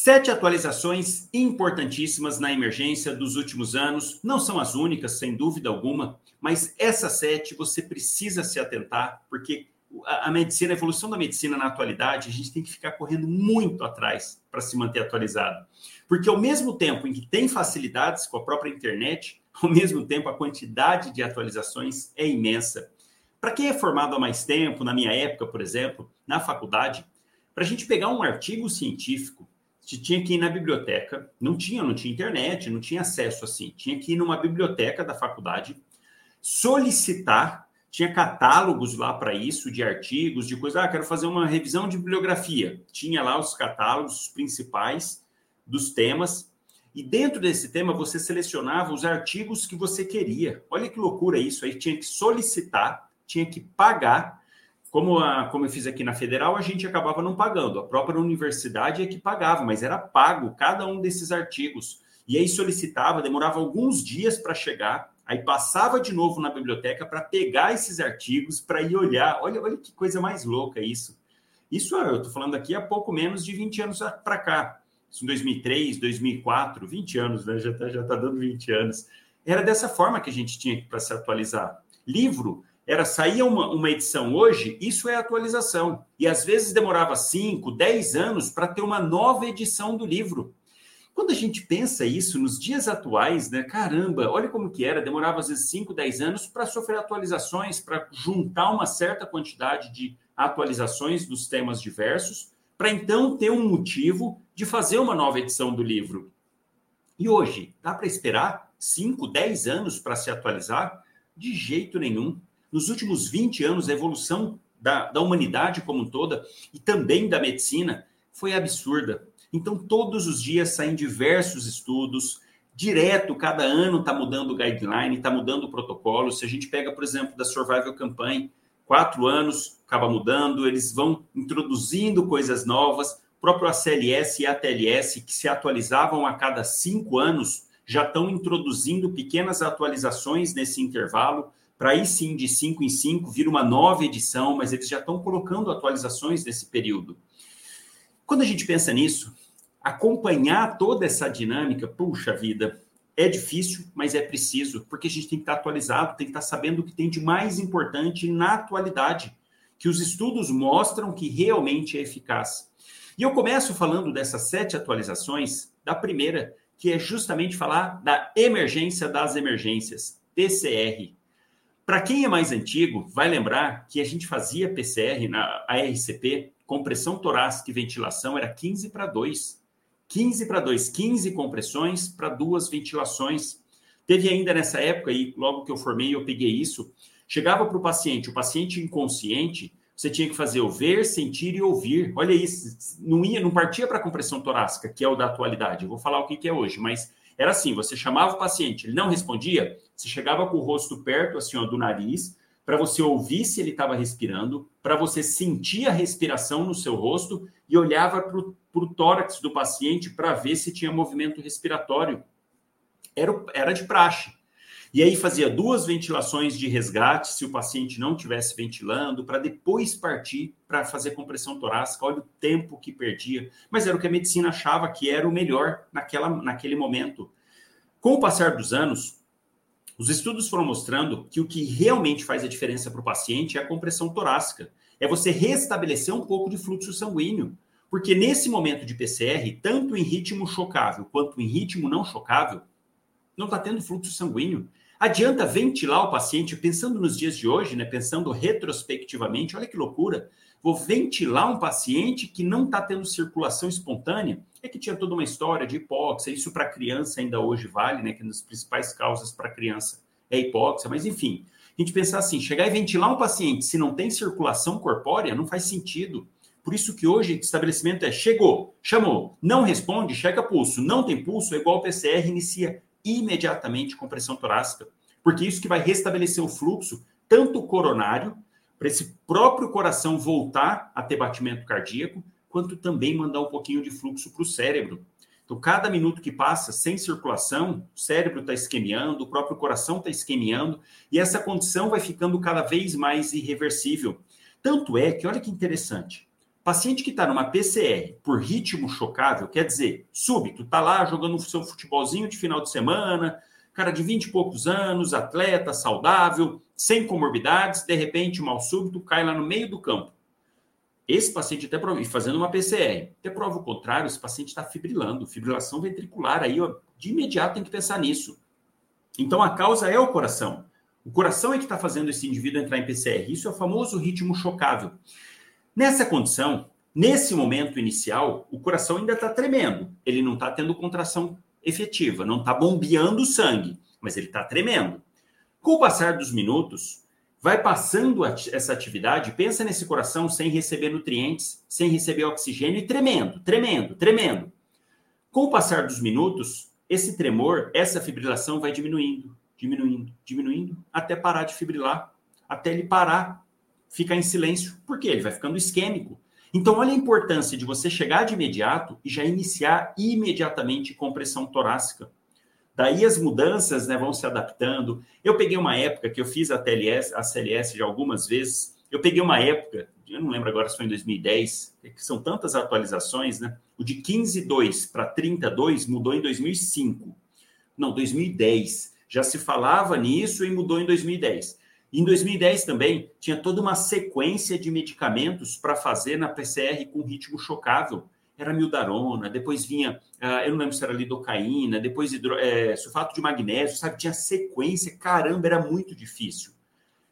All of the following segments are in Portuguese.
Sete atualizações importantíssimas na emergência dos últimos anos. Não são as únicas, sem dúvida alguma, mas essas sete você precisa se atentar, porque a, medicina, a evolução da medicina na atualidade, a gente tem que ficar correndo muito atrás para se manter atualizado. Porque ao mesmo tempo em que tem facilidades com a própria internet, ao mesmo tempo a quantidade de atualizações é imensa. Para quem é formado há mais tempo, na minha época, por exemplo, na faculdade, para a gente pegar um artigo científico, tinha que ir na biblioteca, não tinha, não tinha internet, não tinha acesso assim, tinha que ir numa biblioteca da faculdade, solicitar, tinha catálogos lá para isso, de artigos, de coisa, ah, quero fazer uma revisão de bibliografia. Tinha lá os catálogos principais dos temas, e dentro desse tema você selecionava os artigos que você queria. Olha que loucura isso, aí. Tinha que solicitar, tinha que pagar como, a, como eu fiz aqui na Federal, a gente acabava não pagando. A própria universidade é que pagava, mas era pago cada um desses artigos. E aí solicitava, demorava alguns dias para chegar, aí passava de novo na biblioteca para pegar esses artigos, para ir olhar. Olha, olha que coisa mais louca isso. Isso eu estou falando aqui há pouco menos de 20 anos para cá. Isso em 2003, 2004, 20 anos, né? já está já tá dando 20 anos. Era dessa forma que a gente tinha para se atualizar. Livro, era sair uma, uma edição hoje, isso é atualização. E às vezes demorava 5, 10 anos para ter uma nova edição do livro. Quando a gente pensa isso nos dias atuais, né? Caramba, olha como que era, demorava às vezes 5, 10 anos para sofrer atualizações, para juntar uma certa quantidade de atualizações dos temas diversos, para então ter um motivo de fazer uma nova edição do livro. E hoje, dá para esperar 5, 10 anos para se atualizar? De jeito nenhum. Nos últimos 20 anos, a evolução da, da humanidade como toda e também da medicina foi absurda. Então, todos os dias saem diversos estudos, direto, cada ano está mudando o guideline, está mudando o protocolo. Se a gente pega, por exemplo, da Survival Campaign, quatro anos, acaba mudando, eles vão introduzindo coisas novas. Próprio ACLS e ATLS, que se atualizavam a cada cinco anos, já estão introduzindo pequenas atualizações nesse intervalo para aí sim, de 5 em 5, vir uma nova edição, mas eles já estão colocando atualizações nesse período. Quando a gente pensa nisso, acompanhar toda essa dinâmica, puxa vida, é difícil, mas é preciso, porque a gente tem que estar atualizado, tem que estar sabendo o que tem de mais importante na atualidade, que os estudos mostram que realmente é eficaz. E eu começo falando dessas sete atualizações, da primeira, que é justamente falar da emergência das emergências, PCR. Para quem é mais antigo, vai lembrar que a gente fazia PCR na ARCP, compressão torácica e ventilação era 15 para 2. 15 para 2, 15 compressões para duas ventilações. Teve ainda nessa época, e logo que eu formei, eu peguei isso. Chegava para o paciente, o paciente inconsciente, você tinha que fazer o ver, sentir e ouvir. Olha isso, não ia, não partia para a compressão torácica, que é o da atualidade. Eu vou falar o que, que é hoje, mas era assim: você chamava o paciente, ele não respondia, você chegava com o rosto perto assim, ó, do nariz, para você ouvir se ele estava respirando, para você sentir a respiração no seu rosto e olhava para o tórax do paciente para ver se tinha movimento respiratório. Era, era de praxe. E aí fazia duas ventilações de resgate, se o paciente não estivesse ventilando, para depois partir para fazer compressão torácica. Olha o tempo que perdia. Mas era o que a medicina achava que era o melhor naquela, naquele momento. Com o passar dos anos, os estudos foram mostrando que o que realmente faz a diferença para o paciente é a compressão torácica. É você restabelecer um pouco de fluxo sanguíneo. Porque nesse momento de PCR, tanto em ritmo chocável quanto em ritmo não chocável, não está tendo fluxo sanguíneo. Adianta ventilar o paciente, pensando nos dias de hoje, né, pensando retrospectivamente, olha que loucura. Vou ventilar um paciente que não está tendo circulação espontânea. É que tinha toda uma história de hipóxia, isso para criança ainda hoje vale, né? Que é uma das principais causas para criança é hipóxia, mas enfim, a gente pensar assim, chegar e ventilar um paciente se não tem circulação corpórea não faz sentido. Por isso que hoje o estabelecimento é chegou, chamou, não responde, checa pulso, não tem pulso, é igual ao PCR, inicia imediatamente com pressão torácica, porque isso que vai restabelecer o fluxo, tanto coronário, para esse próprio coração voltar a ter batimento cardíaco, quanto também mandar um pouquinho de fluxo para o cérebro. Então, cada minuto que passa sem circulação, o cérebro está esquemiando, o próprio coração está esquemiando, e essa condição vai ficando cada vez mais irreversível. Tanto é que, olha que interessante, Paciente que está numa PCR por ritmo chocável, quer dizer, súbito, está lá jogando o seu futebolzinho de final de semana, cara de 20 e poucos anos, atleta, saudável, sem comorbidades, de repente, mal súbito, cai lá no meio do campo. Esse paciente até prova, fazendo uma PCR, até prova o contrário, esse paciente está fibrilando, fibrilação ventricular, aí ó, de imediato tem que pensar nisso. Então a causa é o coração. O coração é que está fazendo esse indivíduo entrar em PCR. Isso é o famoso ritmo chocável. Nessa condição, nesse momento inicial, o coração ainda está tremendo. Ele não está tendo contração efetiva, não está bombeando o sangue, mas ele está tremendo. Com o passar dos minutos, vai passando essa atividade, pensa nesse coração sem receber nutrientes, sem receber oxigênio e tremendo, tremendo, tremendo. Com o passar dos minutos, esse tremor, essa fibrilação vai diminuindo, diminuindo, diminuindo, até parar de fibrilar, até ele parar, ficar em silêncio. Por quê? Ele vai ficando isquêmico. Então, olha a importância de você chegar de imediato e já iniciar imediatamente compressão torácica. Daí as mudanças né, vão se adaptando. Eu peguei uma época que eu fiz a TLS, a CLS já algumas vezes. Eu peguei uma época, eu não lembro agora se foi em 2010, que são tantas atualizações, né? O de 15.2 para 32 mudou em 2005. Não, 2010. Já se falava nisso e mudou em 2010. Em 2010 também tinha toda uma sequência de medicamentos para fazer na PCR com ritmo chocável era mildarona, depois vinha, uh, eu não lembro se era lidocaína, depois hidro, é, sulfato de magnésio, sabe? Tinha sequência, caramba, era muito difícil.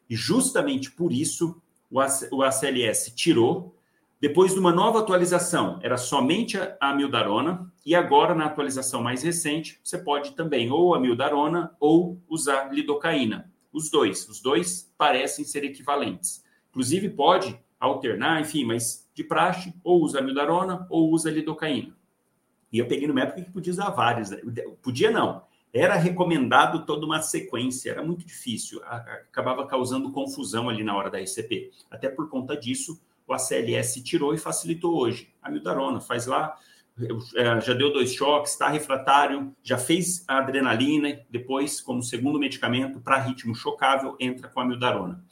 E justamente por isso o, o ACLS tirou. Depois de uma nova atualização, era somente a, a mildarona, e agora, na atualização mais recente, você pode também ou a mildarona ou usar lidocaína. Os dois, os dois parecem ser equivalentes. Inclusive, pode alternar, enfim, mas de praxe, ou usa mildarona ou usa lidocaína. E eu peguei numa época que podia usar várias. Né? Podia não. Era recomendado toda uma sequência, era muito difícil, acabava causando confusão ali na hora da ICP. Até por conta disso, o ACLS tirou e facilitou hoje. A mildarona faz lá, já deu dois choques, está refratário, já fez a adrenalina, depois, como segundo medicamento para ritmo chocável, entra com a mildarona.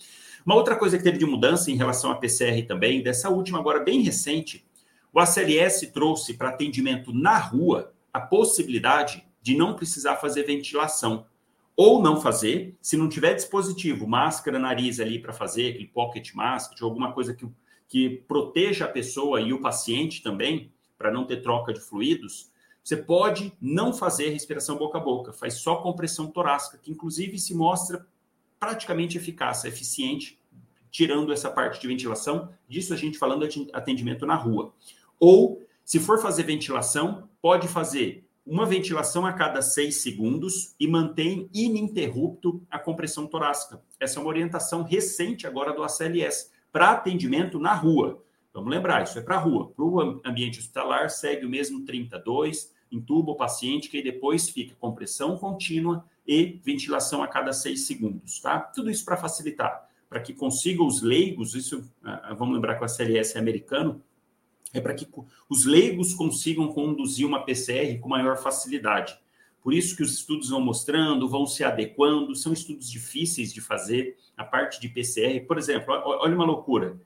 Uma outra coisa que teve de mudança em relação à PCR também, dessa última agora bem recente, o ACLS trouxe para atendimento na rua a possibilidade de não precisar fazer ventilação. Ou não fazer, se não tiver dispositivo, máscara, nariz ali para fazer, aquele pocket mask, alguma coisa que, que proteja a pessoa e o paciente também, para não ter troca de fluidos, você pode não fazer respiração boca a boca, faz só compressão torácica, que inclusive se mostra praticamente eficaz, eficiente, tirando essa parte de ventilação. Disso a gente falando de atendimento na rua. Ou, se for fazer ventilação, pode fazer uma ventilação a cada seis segundos e mantém ininterrupto a compressão torácica. Essa é uma orientação recente agora do ACLS para atendimento na rua. Vamos lembrar, isso é para a rua. Para o ambiente hospitalar, segue o mesmo 32, intuba o paciente, que depois fica compressão contínua e ventilação a cada seis segundos, tá? Tudo isso para facilitar, para que consiga os leigos, isso, ah, vamos lembrar que o ACLS é americano, é para que os leigos consigam conduzir uma PCR com maior facilidade. Por isso que os estudos vão mostrando, vão se adequando, são estudos difíceis de fazer, a parte de PCR. Por exemplo, olha uma loucura.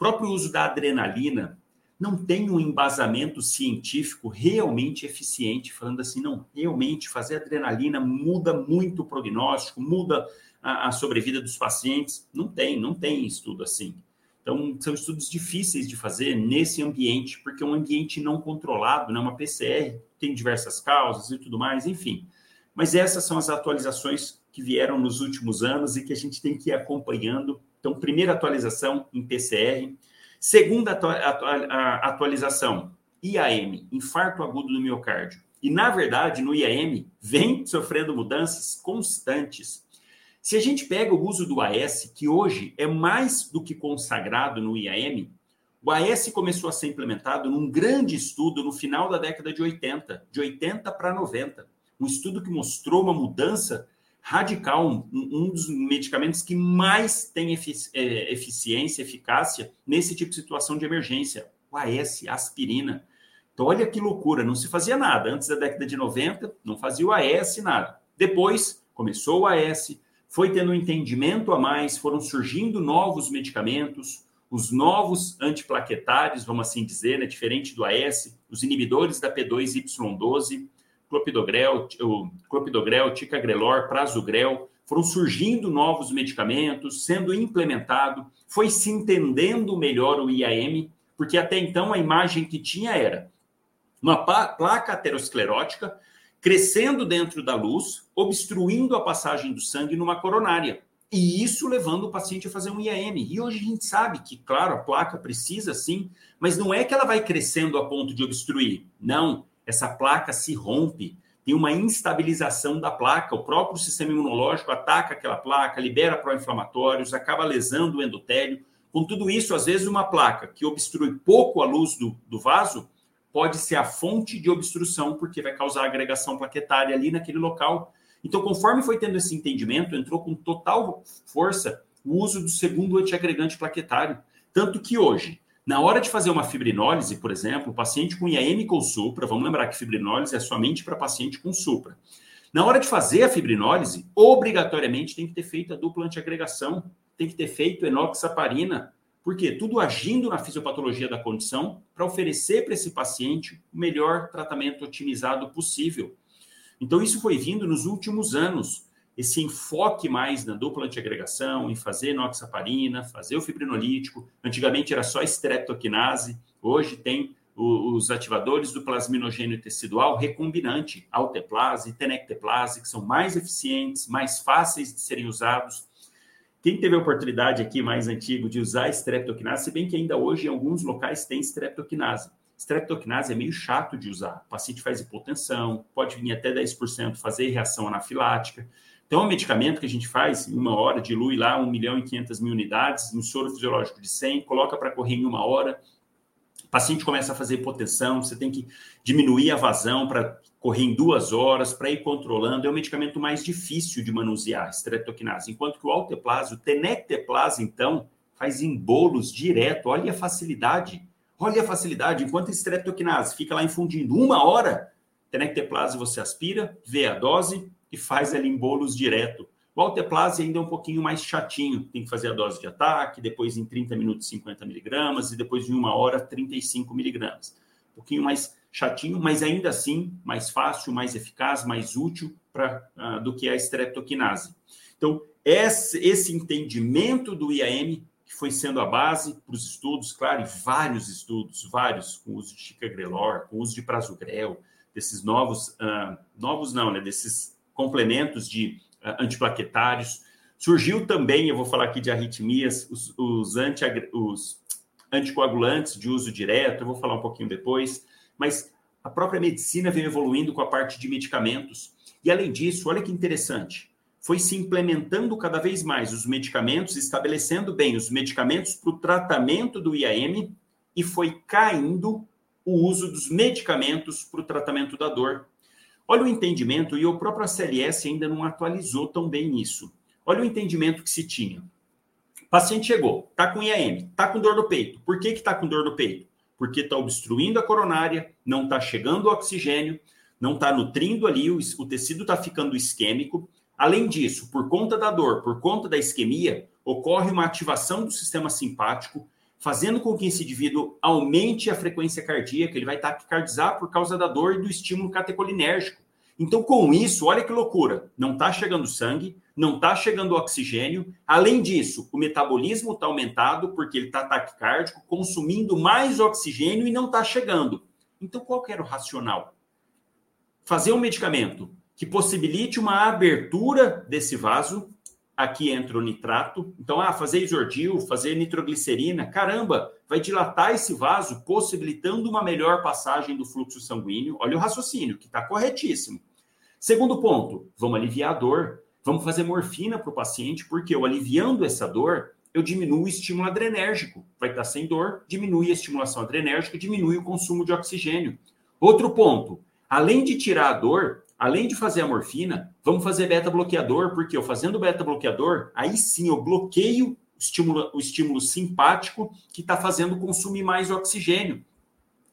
Próprio uso da adrenalina não tem um embasamento científico realmente eficiente, falando assim, não, realmente fazer adrenalina muda muito o prognóstico, muda a, a sobrevida dos pacientes. Não tem, não tem estudo assim. Então, são estudos difíceis de fazer nesse ambiente, porque é um ambiente não controlado, né? uma PCR, tem diversas causas e tudo mais, enfim. Mas essas são as atualizações que vieram nos últimos anos e que a gente tem que ir acompanhando. Então, primeira atualização em PCR, Segunda atualização, IAM, infarto agudo do miocárdio. E, na verdade, no IAM, vem sofrendo mudanças constantes. Se a gente pega o uso do AS, que hoje é mais do que consagrado no IAM, o AS começou a ser implementado num grande estudo no final da década de 80, de 80 para 90. Um estudo que mostrou uma mudança radical, um, dos medicamentos que mais tem é, eficiência, eficácia nesse tipo de situação de emergência, o AS, aspirina. Então, olha que loucura, não se fazia nada. Antes da década de 90, não fazia o AS nada. Depois, começou o AS, foi tendo um entendimento a mais, foram surgindo novos medicamentos, os novos antiplaquetários, vamos assim dizer, né, diferente do AS, os inibidores da P2Y12, clopidogrel, o clopidogrel, ticagrelor, prasugrel, foram surgindo novos medicamentos, sendo implementado, foi se entendendo melhor o IAM, porque até então a imagem que tinha era uma placa aterosclerótica crescendo dentro da luz, obstruindo a passagem do sangue numa coronária. E isso levando o paciente a fazer um IAM. E hoje a gente sabe que, claro, a placa precisa sim, mas não é que ela vai crescendo a ponto de obstruir. Não, essa placa se rompe, tem uma instabilização da placa, o próprio sistema imunológico ataca aquela placa, libera pró-inflamatórios, acaba lesando o endotélio. Com tudo isso, às vezes, uma placa que obstrui pouco a luz do, do vaso pode ser a fonte de obstrução, porque vai causar agregação plaquetária ali naquele local então, conforme foi tendo esse entendimento, entrou com total força o uso do segundo antiagregante plaquetário. Tanto que hoje, na hora de fazer uma fibrinólise, por exemplo, o paciente com IAM com supra, vamos lembrar que fibrinólise é somente para paciente com supra. Na hora de fazer a fibrinólise, obrigatoriamente tem que ter feito a dupla antiagregação, tem que ter feito enoxaparina, porque tudo agindo na fisiopatologia da condição para oferecer para esse paciente o melhor tratamento otimizado possível. Então, isso foi vindo nos últimos anos, esse enfoque mais na dupla antiagregação, em fazer noxaparina, fazer o fibrinolítico. Antigamente era só streptokinase, hoje tem os ativadores do plasminogênio tecidual recombinante, alteplase, tenecteplase, que são mais eficientes, mais fáceis de serem usados. Quem teve a oportunidade aqui mais antigo de usar streptokinase, se bem que ainda hoje em alguns locais tem streptokinase. Streptokinase é meio chato de usar. O paciente faz hipotensão, pode vir até 10% fazer reação anafilática. Então, um medicamento que a gente faz em uma hora, dilui lá 1 milhão e 500 mil unidades, no soro fisiológico de 100, coloca para correr em uma hora. O paciente começa a fazer hipotensão, você tem que diminuir a vazão para correr em duas horas, para ir controlando. É um medicamento mais difícil de manusear, streptokinase. Enquanto que o alteplase, o tenecteplase, então, faz em bolos direto. Olha a facilidade Olha a facilidade, enquanto a streptokinase fica lá infundindo uma hora, tenecteplase você aspira, vê a dose e faz ali em bolos direto. O alteplase ainda é um pouquinho mais chatinho, tem que fazer a dose de ataque, depois em 30 minutos 50 miligramas e depois em uma hora 35 miligramas. Um pouquinho mais chatinho, mas ainda assim mais fácil, mais eficaz, mais útil pra, uh, do que a streptokinase. Então, esse, esse entendimento do IAM que foi sendo a base para os estudos, claro, e vários estudos, vários, com uso de chicagrelor, com uso de prasugrel, desses novos, uh, novos não, né, desses complementos de uh, antiplaquetários. Surgiu também, eu vou falar aqui de arritmias, os, os, anti, os anticoagulantes de uso direto, eu vou falar um pouquinho depois, mas a própria medicina vem evoluindo com a parte de medicamentos. E além disso, olha que interessante, foi se implementando cada vez mais os medicamentos, estabelecendo bem os medicamentos para o tratamento do IAM e foi caindo o uso dos medicamentos para o tratamento da dor. Olha o entendimento, e o próprio ACLS ainda não atualizou tão bem isso. Olha o entendimento que se tinha. O paciente chegou, está com IAM, está com dor no peito. Por que está com dor no peito? Porque está obstruindo a coronária, não está chegando o oxigênio, não está nutrindo ali, o, o tecido está ficando isquêmico, Além disso, por conta da dor, por conta da isquemia, ocorre uma ativação do sistema simpático, fazendo com que esse indivíduo aumente a frequência cardíaca, ele vai taquicardizar por causa da dor e do estímulo catecolinérgico. Então, com isso, olha que loucura, não está chegando sangue, não está chegando oxigênio. Além disso, o metabolismo está aumentado porque ele está taquicárdico, consumindo mais oxigênio e não está chegando. Então, qual que era o racional? Fazer um medicamento que possibilite uma abertura desse vaso. Aqui entra o nitrato. Então, ah, fazer isordil, fazer nitroglicerina, caramba, vai dilatar esse vaso, possibilitando uma melhor passagem do fluxo sanguíneo. Olha o raciocínio, que está corretíssimo. Segundo ponto, vamos aliviar a dor. Vamos fazer morfina para o paciente, porque eu aliviando essa dor, eu diminuo o estímulo adrenérgico. Vai estar sem dor, diminui a estimulação adrenérgica, diminui o consumo de oxigênio. Outro ponto, além de tirar a dor, além de fazer a morfina, vamos fazer beta-bloqueador, porque eu fazendo beta-bloqueador, aí sim eu bloqueio o estímulo, o estímulo simpático que está fazendo consumir mais oxigênio.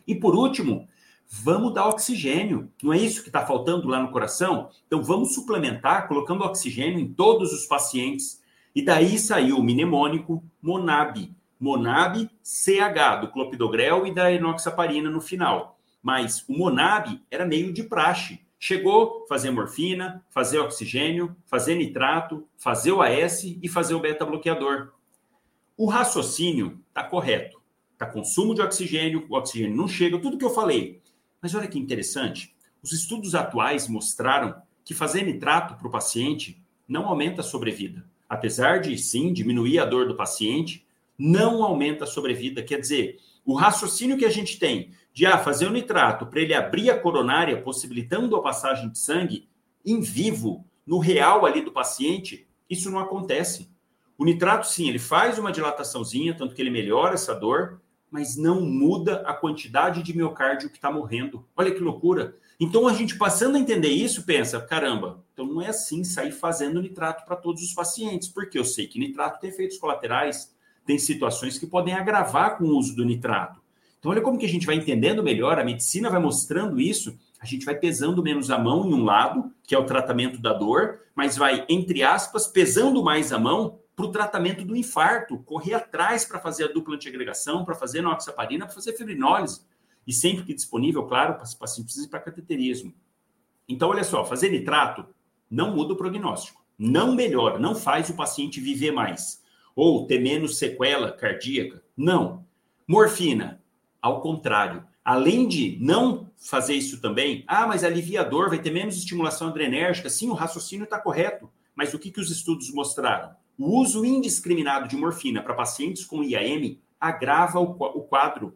E por último, vamos dar oxigênio. Não é isso que está faltando lá no coração? Então vamos suplementar colocando oxigênio em todos os pacientes. E daí saiu o mnemônico MONAB, Monab CH, do clopidogrel e da enoxaparina no final. Mas o Monab era meio de praxe. Chegou fazer morfina, fazer oxigênio, fazer nitrato, fazer o AS e fazer o beta-bloqueador. O raciocínio está correto. Está consumo de oxigênio, o oxigênio não chega, tudo que eu falei. Mas olha que interessante. Os estudos atuais mostraram que fazer nitrato para o paciente não aumenta a sobrevida. Apesar de, sim, diminuir a dor do paciente, não aumenta a sobrevida. Quer dizer, o raciocínio que a gente tem de ah, fazer o nitrato para ele abrir a coronária, possibilitando a passagem de sangue em vivo, no real ali do paciente, isso não acontece. O nitrato, sim, ele faz uma dilataçãozinha, tanto que ele melhora essa dor, mas não muda a quantidade de miocárdio que está morrendo. Olha que loucura. Então, a gente passando a entender isso, pensa: caramba, então não é assim sair fazendo nitrato para todos os pacientes, porque eu sei que nitrato tem efeitos colaterais, tem situações que podem agravar com o uso do nitrato. Então, olha como que a gente vai entendendo melhor, a medicina vai mostrando isso, a gente vai pesando menos a mão em um lado, que é o tratamento da dor, mas vai, entre aspas, pesando mais a mão para o tratamento do infarto, correr atrás para fazer a dupla antiagregação, para fazer noxaparina, para fazer fibrinólise. E sempre que disponível, claro, para se paciente precisa ir para cateterismo. Então, olha só, fazer nitrato não muda o prognóstico, não melhora, não faz o paciente viver mais ou ter menos sequela cardíaca. Não. Morfina, ao contrário. Além de não fazer isso também, ah, mas alivia a dor, vai ter menos estimulação adrenérgica. Sim, o raciocínio está correto. Mas o que, que os estudos mostraram? O uso indiscriminado de morfina para pacientes com IAM agrava o, o quadro,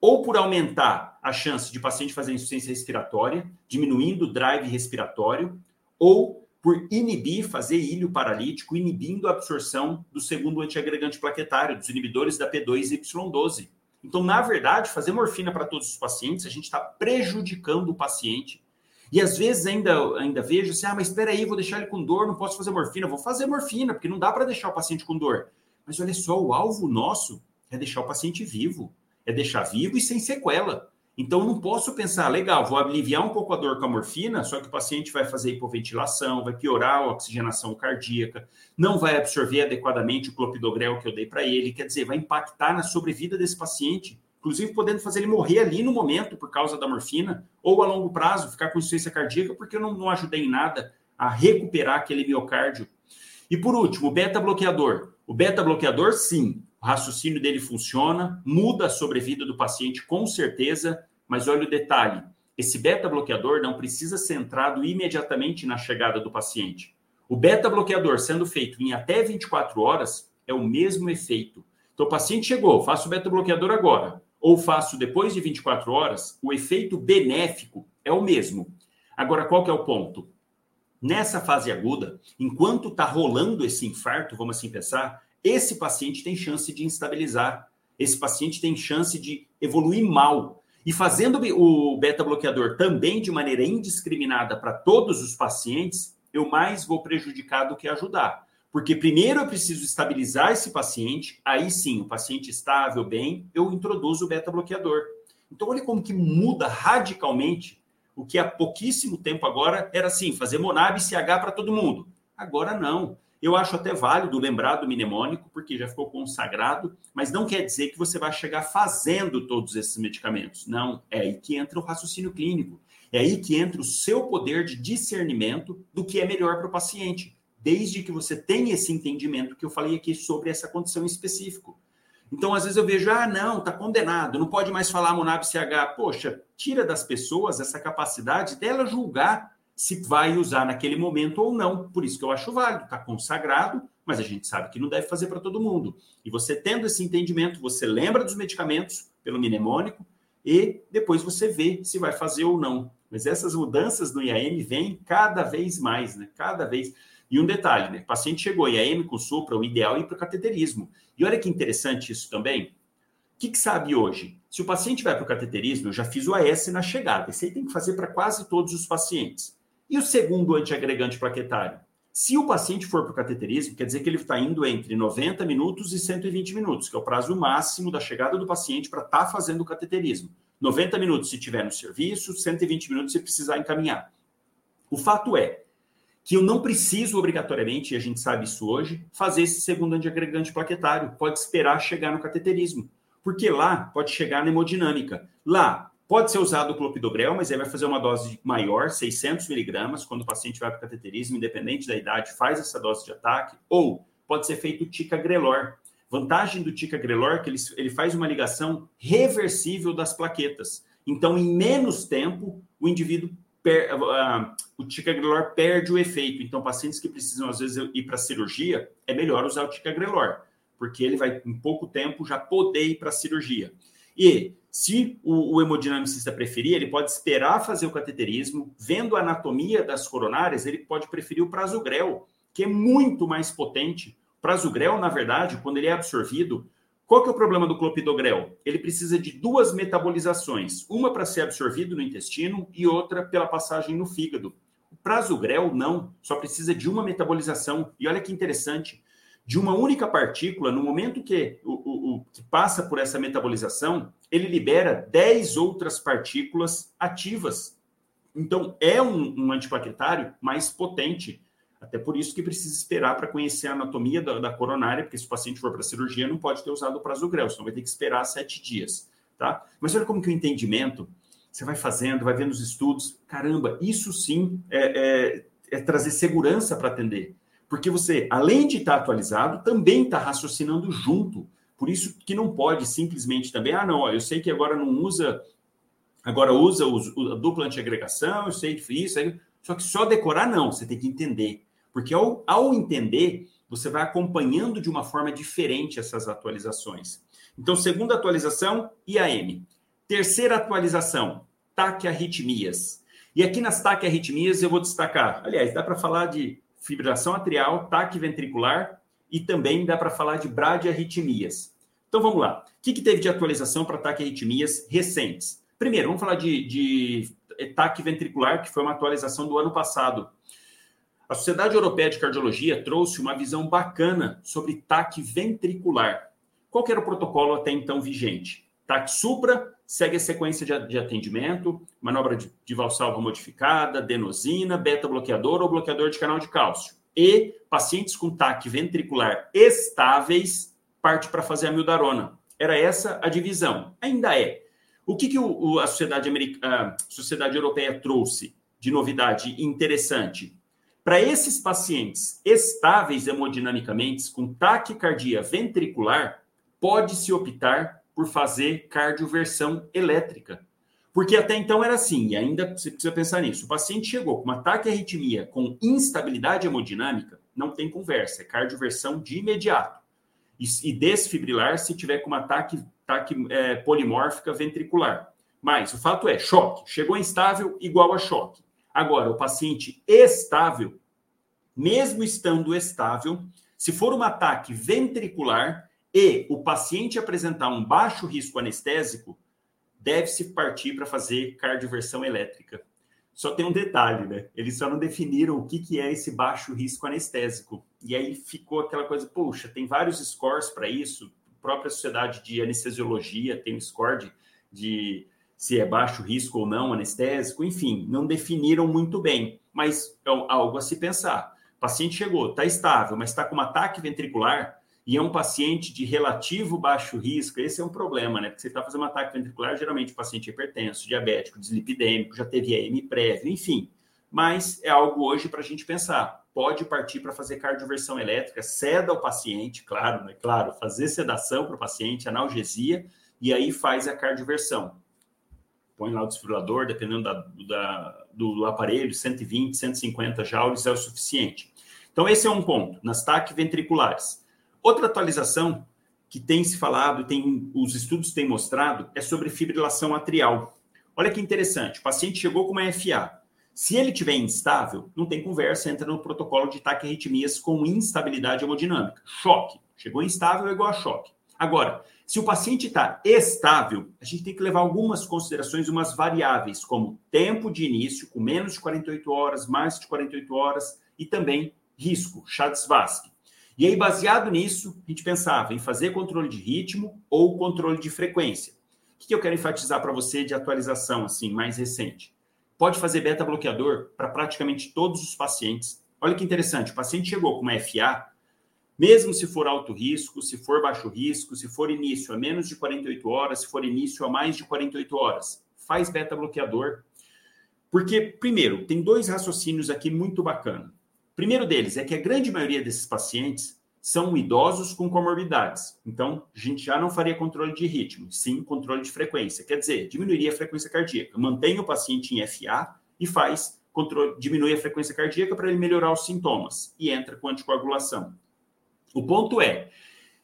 ou por aumentar a chance de paciente fazer insuficiência respiratória, diminuindo o drive respiratório, ou por inibir, fazer ilho paralítico, inibindo a absorção do segundo antiagregante plaquetário, dos inibidores da P2 e Y12. Então, na verdade, fazer morfina para todos os pacientes, a gente está prejudicando o paciente. E às vezes ainda, ainda vejo assim, ah, mas espera aí, vou deixar ele com dor, não posso fazer morfina. Vou fazer morfina, porque não dá para deixar o paciente com dor. Mas olha só, o alvo nosso é deixar o paciente vivo. É deixar vivo e sem sequela. Então, não posso pensar, legal, vou aliviar um pouco a dor com a morfina, só que o paciente vai fazer hipoventilação, vai piorar a oxigenação cardíaca, não vai absorver adequadamente o clopidogrel que eu dei para ele, quer dizer, vai impactar na sobrevida desse paciente, inclusive podendo fazer ele morrer ali no momento por causa da morfina, ou a longo prazo, ficar com insuficiência cardíaca, porque eu não, não ajudei em nada a recuperar aquele miocárdio. E por último, o beta-bloqueador. O beta-bloqueador, sim, o raciocínio dele funciona, muda a sobrevida do paciente com certeza, mas olha o detalhe: esse beta-bloqueador não precisa ser entrado imediatamente na chegada do paciente. O beta-bloqueador sendo feito em até 24 horas é o mesmo efeito. Então, o paciente chegou, faço o beta-bloqueador agora, ou faço depois de 24 horas, o efeito benéfico é o mesmo. Agora, qual que é o ponto? Nessa fase aguda, enquanto está rolando esse infarto, vamos assim pensar, esse paciente tem chance de instabilizar, esse paciente tem chance de evoluir mal. E fazendo o beta-bloqueador também de maneira indiscriminada para todos os pacientes, eu mais vou prejudicar do que ajudar. Porque primeiro eu preciso estabilizar esse paciente, aí sim, o paciente estável, bem, eu introduzo o beta-bloqueador. Então, olha como que muda radicalmente o que há pouquíssimo tempo agora era assim, fazer Monab e CH para todo mundo. Agora não. Eu acho até válido lembrar do mnemônico, porque já ficou consagrado, mas não quer dizer que você vai chegar fazendo todos esses medicamentos. Não, é aí que entra o raciocínio clínico. É aí que entra o seu poder de discernimento do que é melhor para o paciente, desde que você tenha esse entendimento que eu falei aqui sobre essa condição específica. Então, às vezes eu vejo, ah, não, está condenado, não pode mais falar Monab CH. Poxa, tira das pessoas essa capacidade dela julgar se vai usar naquele momento ou não. Por isso que eu acho válido, está consagrado, mas a gente sabe que não deve fazer para todo mundo. E você tendo esse entendimento, você lembra dos medicamentos pelo mnemônico e depois você vê se vai fazer ou não. Mas essas mudanças no IAM vêm cada vez mais, né? Cada vez. E um detalhe, né? O paciente chegou IAM com supra, o ideal é ir para o cateterismo. E olha que interessante isso também. O que, que sabe hoje? Se o paciente vai para o cateterismo, eu já fiz o AS na chegada. Esse aí tem que fazer para quase todos os pacientes. E o segundo antiagregante plaquetário? Se o paciente for para o cateterismo, quer dizer que ele está indo entre 90 minutos e 120 minutos, que é o prazo máximo da chegada do paciente para estar tá fazendo o cateterismo. 90 minutos se tiver no serviço, 120 minutos se precisar encaminhar. O fato é que eu não preciso obrigatoriamente, e a gente sabe isso hoje, fazer esse segundo antiagregante plaquetário. Pode esperar chegar no cateterismo, porque lá pode chegar na hemodinâmica. Lá pode ser usado o clopidogrel, mas aí vai fazer uma dose maior, 600 miligramas, quando o paciente vai para o cateterismo, independente da idade, faz essa dose de ataque. Ou pode ser feito o ticagrelor. Vantagem do ticagrelor é que ele, ele faz uma ligação reversível das plaquetas. Então, em menos tempo, o indivíduo per, uh, o ticagrelor perde o efeito. Então, pacientes que precisam, às vezes, ir para a cirurgia, é melhor usar o ticagrelor, porque ele vai, em pouco tempo, já poder ir para a cirurgia. E se o, o, hemodinamicista preferir, ele pode esperar fazer o cateterismo, vendo a anatomia das coronárias, ele pode preferir o prasugrel, que é muito mais potente. O prasugrel, na verdade, quando ele é absorvido, qual que é o problema do clopidogrel? Ele precisa de duas metabolizações, uma para ser absorvido no intestino e outra pela passagem no fígado. O prasugrel não, só precisa de uma metabolização. E olha que interessante, de uma única partícula, no momento que, o, o, o que passa por essa metabolização, ele libera 10 outras partículas ativas. Então, é um, um antiplaquetário mais potente até por isso que precisa esperar para conhecer a anatomia da, da, coronária, porque se o paciente for para cirurgia, não pode ter usado o prasugrel, senão vai ter que esperar sete dias, tá? Mas olha como que o entendimento, você vai fazendo, vai vendo os estudos, caramba, isso sim é, é, é trazer segurança para atender. Porque você, além de estar tá atualizado, também está raciocinando junto. Por isso que não pode simplesmente também, ah, não, eu sei que agora não usa, agora usa os, a dupla antiagregação, eu sei isso, só que só decorar não, você tem que entender. Porque ao, ao entender, você vai acompanhando de uma forma diferente essas atualizações. Então, segunda atualização, IAM. Terceira atualização, taquiarritmias. E aqui nas taquiarritmias eu vou destacar, aliás, dá para falar de fibrilação atrial, taque ventricular e também dá para falar de bradiarritmias. Então vamos lá. O que, que teve de atualização para taquiarritmias recentes? Primeiro, vamos falar de, de taque ventricular, que foi uma atualização do ano passado. A Sociedade Europeia de Cardiologia trouxe uma visão bacana sobre TAC ventricular. Qual era o protocolo até então vigente? TAC supra segue a sequência de, de atendimento, manobra de, de valsalva modificada, adenosina, beta-bloqueador ou bloqueador de canal de cálcio. E pacientes com TAC ventricular estáveis parte para fazer a mildarona. Era essa a divisão. Ainda é. O que, que o, o, a, sociedade a Sociedade Europeia trouxe de novidade interessante? Para esses pacientes estáveis hemodinamicamente, com taquicardia ventricular, pode-se optar por fazer cardioversão elétrica. Porque até então era assim, e ainda você precisa pensar nisso. O paciente chegou com uma taquiarritmia com instabilidade hemodinâmica, não tem conversa, é cardioversão de imediato. E, e desfibrilar se tiver com uma taque, taque é, polimórfica ventricular. Mas o fato é, choque. Chegou instável, igual a choque. Agora, o paciente estável, mesmo estando estável, se for um ataque ventricular e o paciente apresentar um baixo risco anestésico, deve-se partir para fazer cardioversão elétrica. Só tem um detalhe, né? Eles só não definiram o que, que é esse baixo risco anestésico. E aí ficou aquela coisa, poxa, tem vários scores para isso. A própria Sociedade de Anestesiologia tem um score de, de se é baixo risco ou não anestésico, enfim, não definiram muito bem, mas é algo a se pensar. O paciente chegou, está estável, mas está com um ataque ventricular e é um paciente de relativo baixo risco, esse é um problema, né? Porque você está fazendo um ataque ventricular, geralmente o paciente é hipertenso, diabético, dislipidêmico, já teve AM prévio, enfim. Mas é algo hoje para a gente pensar. Pode partir para fazer cardioversão elétrica, ceda ao paciente, claro, né? Claro, fazer sedação para o paciente, analgesia, e aí faz a cardioversão põe lá o desfibrilador, dependendo da, da, do aparelho, 120, 150 joules é o suficiente. Então, esse é um ponto, nas TAC ventriculares. Outra atualização que tem se falado, tem, os estudos têm mostrado, é sobre fibrilação atrial. Olha que interessante, o paciente chegou com uma FA. Se ele tiver instável, não tem conversa, entra no protocolo de taquiarritmias com instabilidade hemodinâmica. Choque. Chegou instável é igual a choque. Agora, se o paciente está estável, a gente tem que levar algumas considerações, umas variáveis, como tempo de início, com menos de 48 horas, mais de 48 horas, e também risco, Chatzvask. E aí, baseado nisso, a gente pensava em fazer controle de ritmo ou controle de frequência. O que eu quero enfatizar para você de atualização assim mais recente? Pode fazer beta-bloqueador para praticamente todos os pacientes Olha que interessante, o paciente chegou com uma FA, mesmo se for alto risco, se for baixo risco, se for início a menos de 48 horas, se for início a mais de 48 horas, faz beta-bloqueador. Porque, primeiro, tem dois raciocínios aqui muito bacana. Primeiro deles é que a grande maioria desses pacientes são idosos com comorbidades. Então, a gente já não faria controle de ritmo, sim controle de frequência. Quer dizer, diminuiria a frequência cardíaca. Mantém o paciente em FA e faz controle, diminui a frequência cardíaca para ele melhorar os sintomas e entra com anticoagulação. O ponto é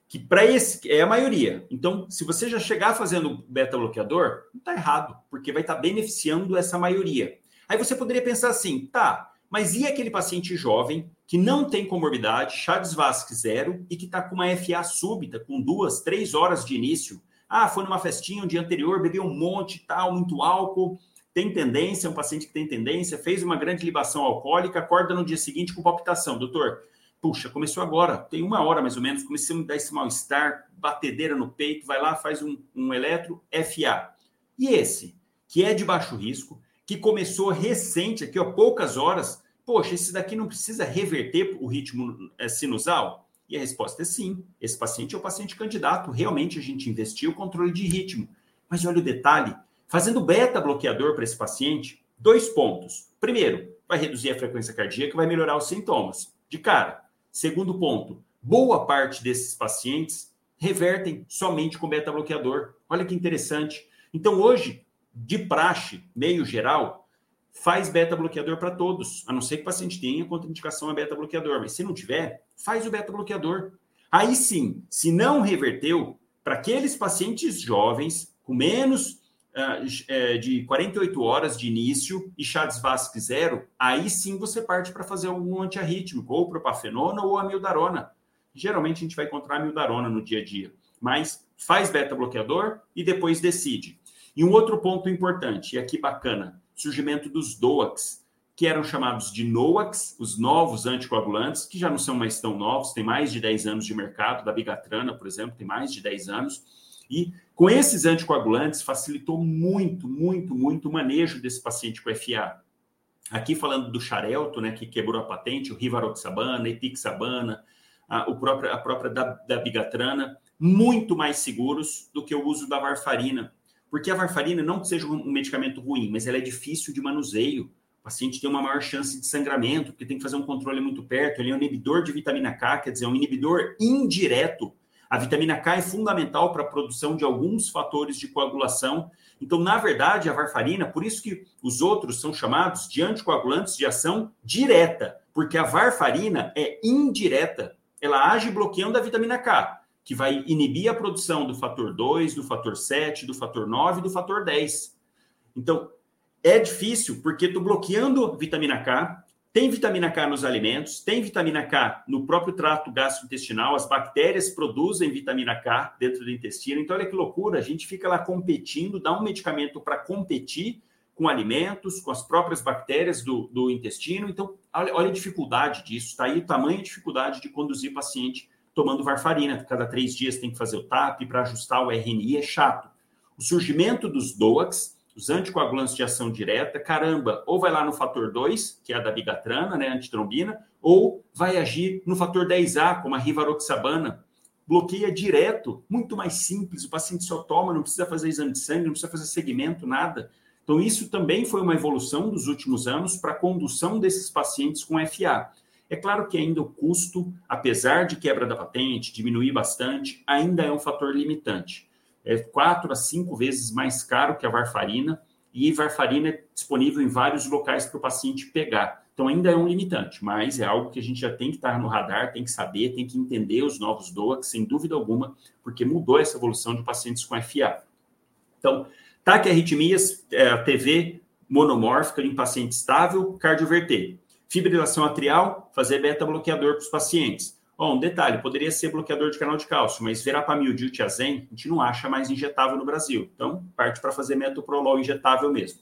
que para esse é a maioria. Então, se você já chegar fazendo beta bloqueador, não está errado, porque vai estar tá beneficiando essa maioria. Aí você poderia pensar assim, tá, mas e aquele paciente jovem que não tem comorbidade, Chagas-Vasque zero e que está com uma FA súbita, com duas, três horas de início? Ah, foi numa festinha um dia anterior, bebeu um monte, tal, muito álcool, tem tendência, um paciente que tem tendência, fez uma grande libação alcoólica, acorda no dia seguinte com palpitação. Doutor, puxa, começou agora, tem uma hora mais ou menos, comecei a me dar esse mal-estar, batedeira no peito, vai lá, faz um, um eletro, FA. E esse, que é de baixo risco, que começou recente, aqui, ó, poucas horas, poxa, esse daqui não precisa reverter o ritmo é, sinusal? E a resposta é sim. Esse paciente é o paciente candidato. Realmente a gente investiu o controle de ritmo. Mas olha o detalhe: Fazendo beta bloqueador para esse paciente, dois pontos. Primeiro, vai reduzir a frequência cardíaca, vai melhorar os sintomas. De cara. Segundo ponto, boa parte desses pacientes revertem somente com beta bloqueador. Olha que interessante. Então, hoje, de praxe, meio geral, faz beta bloqueador para todos, a não ser que o paciente tenha contraindicação a beta bloqueador, mas se não tiver, faz o beta bloqueador. Aí sim, se não reverteu, para aqueles pacientes jovens com menos uh, de 48 horas de início e Chades Vasque zero, aí sim você parte para fazer algum antiarrítmico, ou propafenona ou amildarona. Geralmente a gente vai encontrar amildarona no dia a dia, mas faz beta-bloqueador e depois decide. E um outro ponto importante, e aqui bacana, surgimento dos DOACs, que eram chamados de NOACs, os novos anticoagulantes, que já não são mais tão novos, tem mais de 10 anos de mercado, da bigatrana, por exemplo, tem mais de 10 anos, e com esses anticoagulantes, facilitou muito, muito, muito o manejo desse paciente com FA. Aqui falando do Xarelto, né, que quebrou a patente, o Rivaroxabana, Epixabana, a, o próprio, a própria da, da Bigatrana, muito mais seguros do que o uso da varfarina. Porque a varfarina não que seja um medicamento ruim, mas ela é difícil de manuseio. O paciente tem uma maior chance de sangramento, porque tem que fazer um controle muito perto. Ele é um inibidor de vitamina K, quer dizer, é um inibidor indireto a vitamina K é fundamental para a produção de alguns fatores de coagulação. Então, na verdade, a varfarina, por isso que os outros são chamados de anticoagulantes de ação direta, porque a varfarina é indireta. Ela age bloqueando a vitamina K, que vai inibir a produção do fator 2, do fator 7, do fator 9 e do fator 10. Então, é difícil porque tu bloqueando vitamina K, tem vitamina K nos alimentos, tem vitamina K no próprio trato gastrointestinal, as bactérias produzem vitamina K dentro do intestino. Então, olha que loucura, a gente fica lá competindo, dá um medicamento para competir com alimentos, com as próprias bactérias do, do intestino. Então, olha, olha, a dificuldade disso, está aí o tamanho e dificuldade de conduzir paciente tomando varfarina. Cada três dias tem que fazer o TAP para ajustar o RNI, é chato. O surgimento dos DOACs, os anticoagulantes de ação direta, caramba, ou vai lá no fator 2, que é a da bigatrana, né, antitrombina, ou vai agir no fator 10A, como a rivaroxabana. Bloqueia direto, muito mais simples, o paciente só toma, não precisa fazer exame de sangue, não precisa fazer segmento, nada. Então, isso também foi uma evolução dos últimos anos para a condução desses pacientes com FA. É claro que ainda o custo, apesar de quebra da patente, diminuir bastante, ainda é um fator limitante é quatro a cinco vezes mais caro que a varfarina, e varfarina é disponível em vários locais para o paciente pegar. Então, ainda é um limitante, mas é algo que a gente já tem que estar no radar, tem que saber, tem que entender os novos DOACs, sem dúvida alguma, porque mudou essa evolução de pacientes com FA. Então, taquiarritmias, é, TV monomórfica em paciente estável, cardioverter. Fibrilação atrial, fazer beta-bloqueador para os pacientes. Bom, um detalhe, poderia ser bloqueador de canal de cálcio, mas verapamil, diltiazem, a gente não acha mais injetável no Brasil. Então, parte para fazer metoprolol injetável mesmo.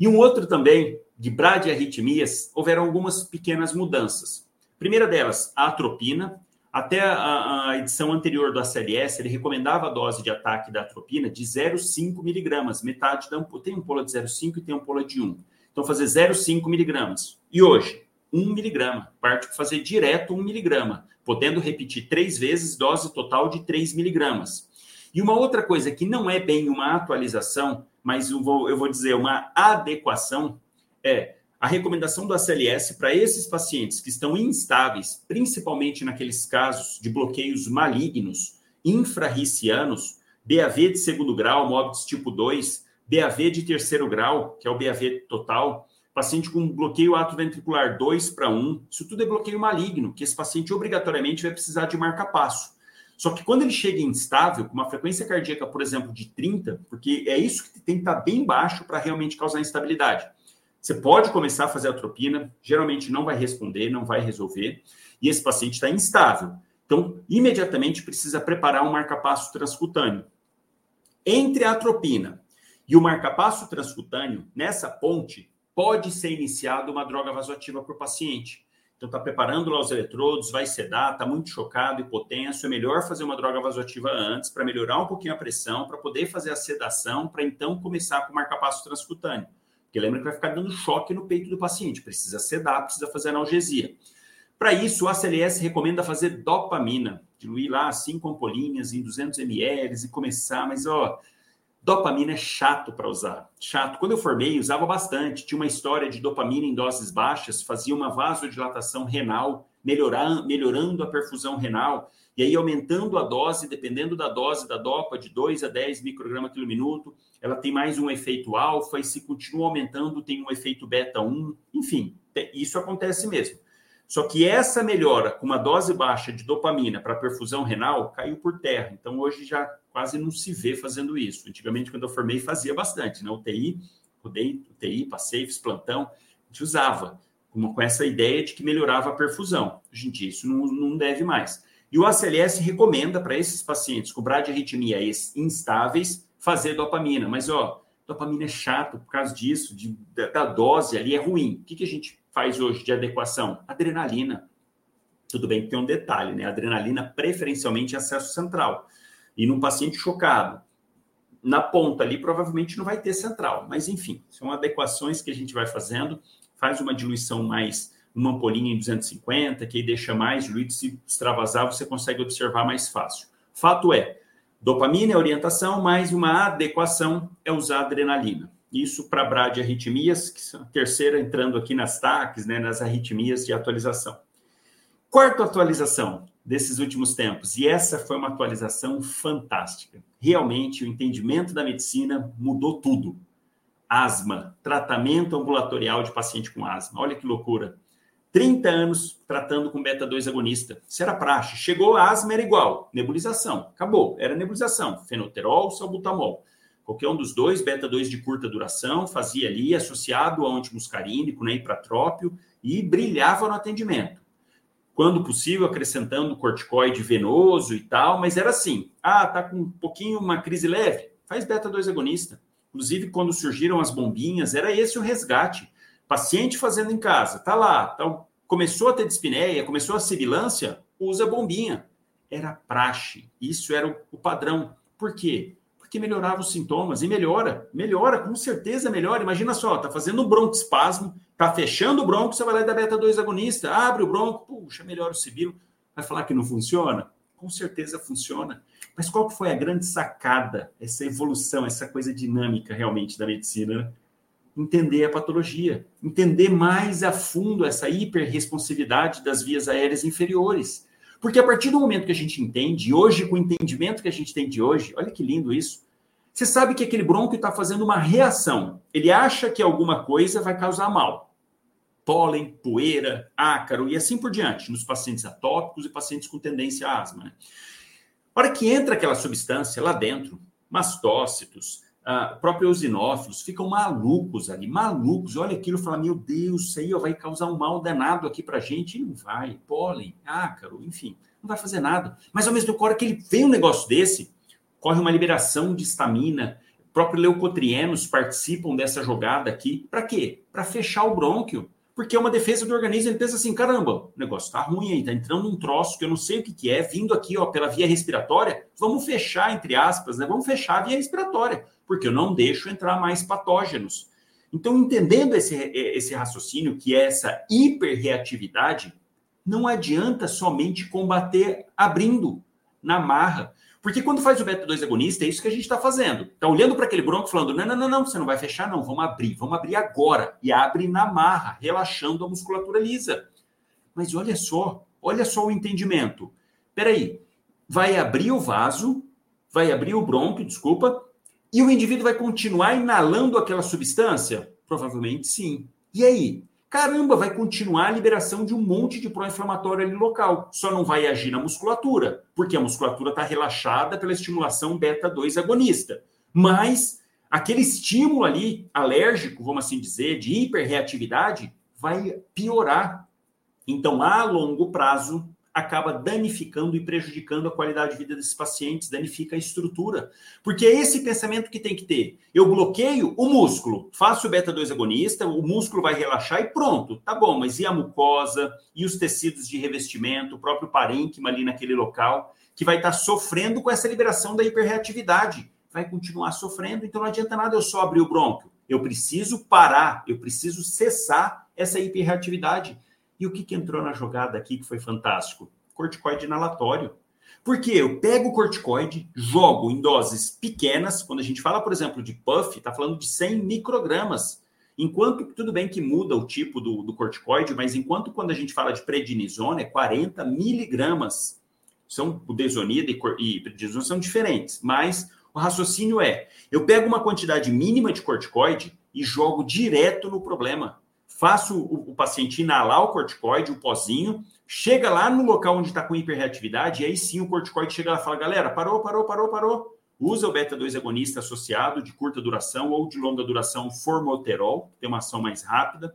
E um outro também, de bradiarritmias, houveram algumas pequenas mudanças. Primeira delas, a atropina. Até a, a edição anterior do ACLS, ele recomendava a dose de ataque da atropina de 0,5 miligramas, metade da Tem um pola de 0,5 e tem um pola de 1. Então, fazer 0,5 miligramas. E hoje, 1 miligrama. Parte para fazer direto 1 miligrama, podendo repetir três vezes dose total de 3 miligramas. E uma outra coisa que não é bem uma atualização, mas eu vou, eu vou dizer uma adequação, é a recomendação do ACLS para esses pacientes que estão instáveis, principalmente naqueles casos de bloqueios malignos, infrarricianos, BAV de segundo grau, MOBITS tipo 2, BAV de terceiro grau, que é o BAV total, paciente com bloqueio ato-ventricular 2 para 1, isso tudo é bloqueio maligno, que esse paciente obrigatoriamente vai precisar de marca-passo. Só que quando ele chega instável, com uma frequência cardíaca, por exemplo, de 30, porque é isso que tem que estar bem baixo para realmente causar instabilidade. Você pode começar a fazer atropina, geralmente não vai responder, não vai resolver, e esse paciente está instável. Então, imediatamente precisa preparar um marcapasso transcutâneo. Entre a atropina e o marcapasso transcutâneo, nessa ponte, pode ser iniciada uma droga vasoativa para o paciente. Então, está preparando lá os eletrodos, vai sedar, está muito chocado, hipotenso. É melhor fazer uma droga vasoativa antes, para melhorar um pouquinho a pressão, para poder fazer a sedação, para então começar com o marcapasso transcutâneo. Porque lembra que vai ficar dando choque no peito do paciente. Precisa sedar, precisa fazer analgesia. Para isso, o ACLS recomenda fazer dopamina, diluir lá cinco ampolinhas em 200 ml e começar, mas ó, Dopamina é chato para usar, chato. Quando eu formei, usava bastante. Tinha uma história de dopamina em doses baixas, fazia uma vasodilatação renal, melhorar, melhorando a perfusão renal, e aí aumentando a dose, dependendo da dose da dopa, de 2 a 10 microgramas por minuto, ela tem mais um efeito alfa, e se continua aumentando, tem um efeito beta 1, enfim, isso acontece mesmo. Só que essa melhora com uma dose baixa de dopamina para perfusão renal caiu por terra. Então hoje já quase não se vê fazendo isso. Antigamente, quando eu formei, fazia bastante, né? UTI, rodei UTI, passei, fiz plantão, a gente usava com essa ideia de que melhorava a perfusão. Hoje em dia, isso não, não deve mais. E o ACLS recomenda para esses pacientes com bradiarritmia instáveis fazer dopamina. Mas, ó, dopamina é chato por causa disso, de, da, dose ali é ruim. O que, que a gente faz hoje de adequação? Adrenalina. Tudo bem que tem um detalhe, né? Adrenalina preferencialmente em acesso central. E num paciente chocado, na ponta ali, provavelmente não vai ter central. Mas, enfim, são adequações que a gente vai fazendo. Faz uma diluição mais, uma ampolinha em 250, que aí deixa mais diluído. Se extravasar, você consegue observar mais fácil. Fato é, dopamina é orientação, mas uma adequação é usar adrenalina. Isso para bradiarritmias, que são a terceira entrando aqui nas TACs, né, nas arritmias de atualização. Quarta atualização desses últimos tempos, e essa foi uma atualização fantástica. Realmente, o entendimento da medicina mudou tudo. Asma, tratamento ambulatorial de paciente com asma. Olha que loucura. 30 anos tratando com beta-2 agonista. Isso era praxe. Chegou a asma, era igual. Nebulização. Acabou. Era nebulização. Fenoterol, salbutamol. Qualquer um dos dois, beta-2 de curta duração, fazia ali, associado ao antimuscarínico, né, hipratrópio, e brilhava no atendimento. Quando possível, acrescentando corticoide venoso e tal, mas era assim: ah, tá com um pouquinho uma crise leve, faz beta-2 agonista. Inclusive, quando surgiram as bombinhas, era esse o resgate. Paciente fazendo em casa, tá lá, tá, começou a ter dispneia, começou a sibilância, usa bombinha. Era praxe, isso era o padrão. Por quê? Que melhorava os sintomas. E melhora, melhora, com certeza melhora. Imagina só, tá fazendo um broncoespasmo, tá fechando o bronco, você vai lá e dá beta-2 agonista, abre o bronco, puxa, melhora o sibilo. Vai falar que não funciona? Com certeza funciona. Mas qual que foi a grande sacada, essa evolução, essa coisa dinâmica realmente da medicina? Entender a patologia, entender mais a fundo essa hiperresponsividade das vias aéreas inferiores. Porque a partir do momento que a gente entende, hoje, com o entendimento que a gente tem de hoje, olha que lindo isso. Você sabe que aquele brônquio está fazendo uma reação. Ele acha que alguma coisa vai causar mal. Pólen, poeira, ácaro e assim por diante, nos pacientes atópicos e pacientes com tendência à asma. Né? A hora que entra aquela substância lá dentro, mastócitos, uh, próprios eosinófilos ficam malucos ali, malucos. Olha aquilo e fala: Meu Deus, isso aí vai causar um mal danado aqui para gente. E não vai, pólen, ácaro, enfim, não vai fazer nada. Mas ao mesmo tempo, que ele vê um negócio desse, corre uma liberação de estamina. Próprios leucotrienos participam dessa jogada aqui. Para quê? Para fechar o brônquio porque é uma defesa do organismo. Ele pensa assim: caramba, o negócio tá ruim aí, tá entrando um troço que eu não sei o que, que é, vindo aqui ó, pela via respiratória. Vamos fechar, entre aspas, né? Vamos fechar a via respiratória, porque eu não deixo entrar mais patógenos. Então, entendendo esse, esse raciocínio, que é essa hiperreatividade, não adianta somente combater abrindo na marra. Porque quando faz o beta-2 agonista, é isso que a gente está fazendo. Está olhando para aquele bronco falando: não, não, não, não, você não vai fechar, não, vamos abrir, vamos abrir agora. E abre na marra, relaxando a musculatura lisa. Mas olha só, olha só o entendimento. Peraí, vai abrir o vaso, vai abrir o bronco, desculpa, e o indivíduo vai continuar inalando aquela substância? Provavelmente sim. E aí? Caramba, vai continuar a liberação de um monte de pró-inflamatório ali local. Só não vai agir na musculatura, porque a musculatura está relaxada pela estimulação beta-2 agonista. Mas aquele estímulo ali alérgico, vamos assim dizer, de hiperreatividade, vai piorar. Então, a longo prazo, acaba danificando e prejudicando a qualidade de vida desses pacientes, danifica a estrutura. Porque é esse pensamento que tem que ter. Eu bloqueio o músculo, faço o beta-2 agonista, o músculo vai relaxar e pronto. Tá bom, mas e a mucosa, e os tecidos de revestimento, o próprio parênquima ali naquele local, que vai estar sofrendo com essa liberação da hiperreatividade. Vai continuar sofrendo, então não adianta nada eu só abrir o brônquio. Eu preciso parar, eu preciso cessar essa hiperreatividade. E o que, que entrou na jogada aqui que foi fantástico? Corticoide inalatório. Porque eu pego o corticoide, jogo em doses pequenas. Quando a gente fala, por exemplo, de puff, está falando de 100 microgramas. Enquanto, tudo bem que muda o tipo do, do corticoide, mas enquanto quando a gente fala de prednisona, é 40 miligramas. São, o desonida e, e prednisona são diferentes, mas o raciocínio é, eu pego uma quantidade mínima de corticoide e jogo direto no problema faço o, o, paciente inalar o corticoide, o pozinho, chega lá no local onde está com hiperreatividade, e aí sim o corticoide chega lá e fala: galera, parou, parou, parou, parou. Usa o beta-2 agonista associado de curta duração ou de longa duração, formoterol, que tem uma ação mais rápida.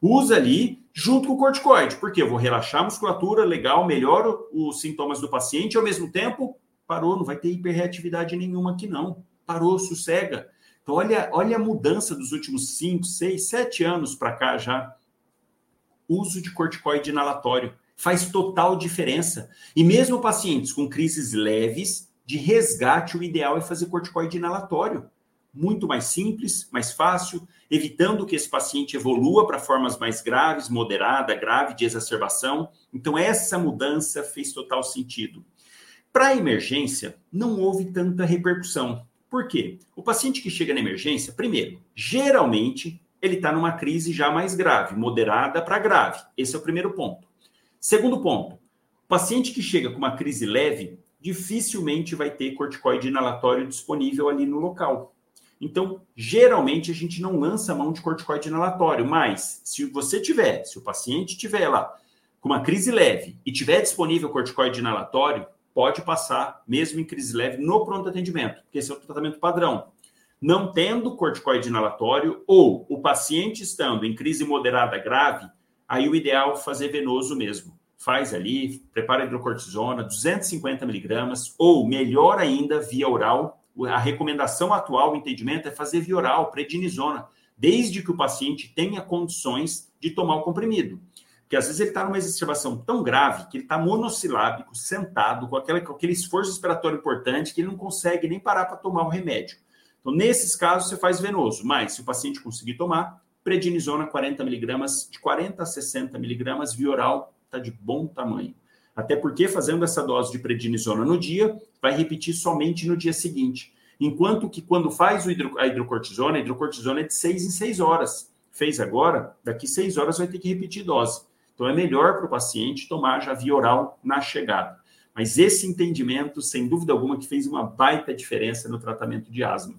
Usa ali junto com o corticoide, porque eu vou relaxar a musculatura, legal, melhoro os sintomas do paciente, ao mesmo tempo, parou, não vai ter hiperreatividade nenhuma aqui não. Parou, sossega. Então, olha, olha a mudança dos últimos 5, 6, 7 anos para cá já. Uso de corticoide inalatório faz total diferença. E mesmo pacientes com crises leves, de resgate, o ideal é fazer corticoide inalatório. Muito mais simples, mais fácil, evitando que esse paciente evolua para formas mais graves, moderada, grave, de exacerbação. Então, essa mudança fez total sentido. Para emergência, não houve tanta repercussão. Por quê? O paciente que chega na emergência, primeiro, geralmente ele está numa crise já mais grave, moderada para grave. Esse é o primeiro ponto. Segundo ponto, o paciente que chega com uma crise leve dificilmente vai ter corticoide inalatório disponível ali no local. Então, geralmente a gente não lança mão de corticoide inalatório, mas se você tiver, se o paciente tiver lá com uma crise leve e tiver disponível corticoide inalatório, pode passar, mesmo em crise leve, no pronto atendimento, porque esse é o tratamento padrão. Não tendo corticoide inalatório ou o paciente estando em crise moderada grave, aí o ideal é fazer venoso mesmo. Faz ali, prepara hidrocortisona, 250 miligramas, ou melhor ainda, via oral. A recomendação atual, o entendimento, é fazer via oral, prednisona, desde que o paciente tenha condições de tomar o comprimido. Porque às vezes ele está numa exacerbação tão grave que ele está monossilábico, sentado, com, aquela, com aquele esforço respiratório importante, que ele não consegue nem parar para tomar o remédio. Então, nesses casos, você faz venoso. Mas, se o paciente conseguir tomar, prednisona 40 miligramas, de 40 a 60 miligramas, via oral, está de bom tamanho. Até porque, fazendo essa dose de prednisona no dia, vai repetir somente no dia seguinte. Enquanto que, quando faz hidro, a hidrocortisona, a hidrocortisona é de 6 em 6 horas. Fez agora, daqui 6 horas vai ter que repetir dose. Então, é melhor para o paciente tomar já via oral na chegada. Mas esse entendimento, sem dúvida alguma, que fez uma baita diferença no tratamento de asma.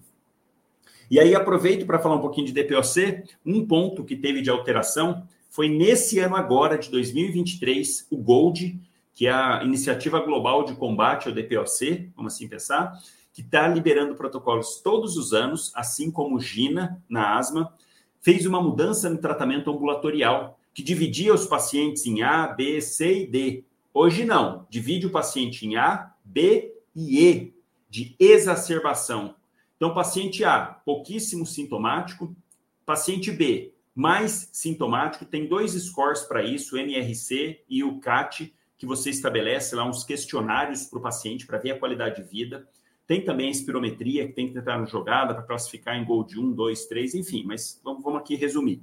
E aí, aproveito para falar um pouquinho de DPOC. Um ponto que teve de alteração foi nesse ano agora, de 2023, o GOLD, que é a Iniciativa Global de Combate ao DPOC, vamos assim pensar, que está liberando protocolos todos os anos, assim como o GINA na asma, fez uma mudança no tratamento ambulatorial que dividia os pacientes em A, B, C e D. Hoje não, divide o paciente em A, B e E, de exacerbação. Então, paciente A, pouquíssimo sintomático, paciente B, mais sintomático, tem dois scores para isso, o MRC e o CAT, que você estabelece lá uns questionários para o paciente para ver a qualidade de vida. Tem também a espirometria, que tem que entrar na jogada para classificar em gol de 1, 2, 3, enfim, mas vamos aqui resumir.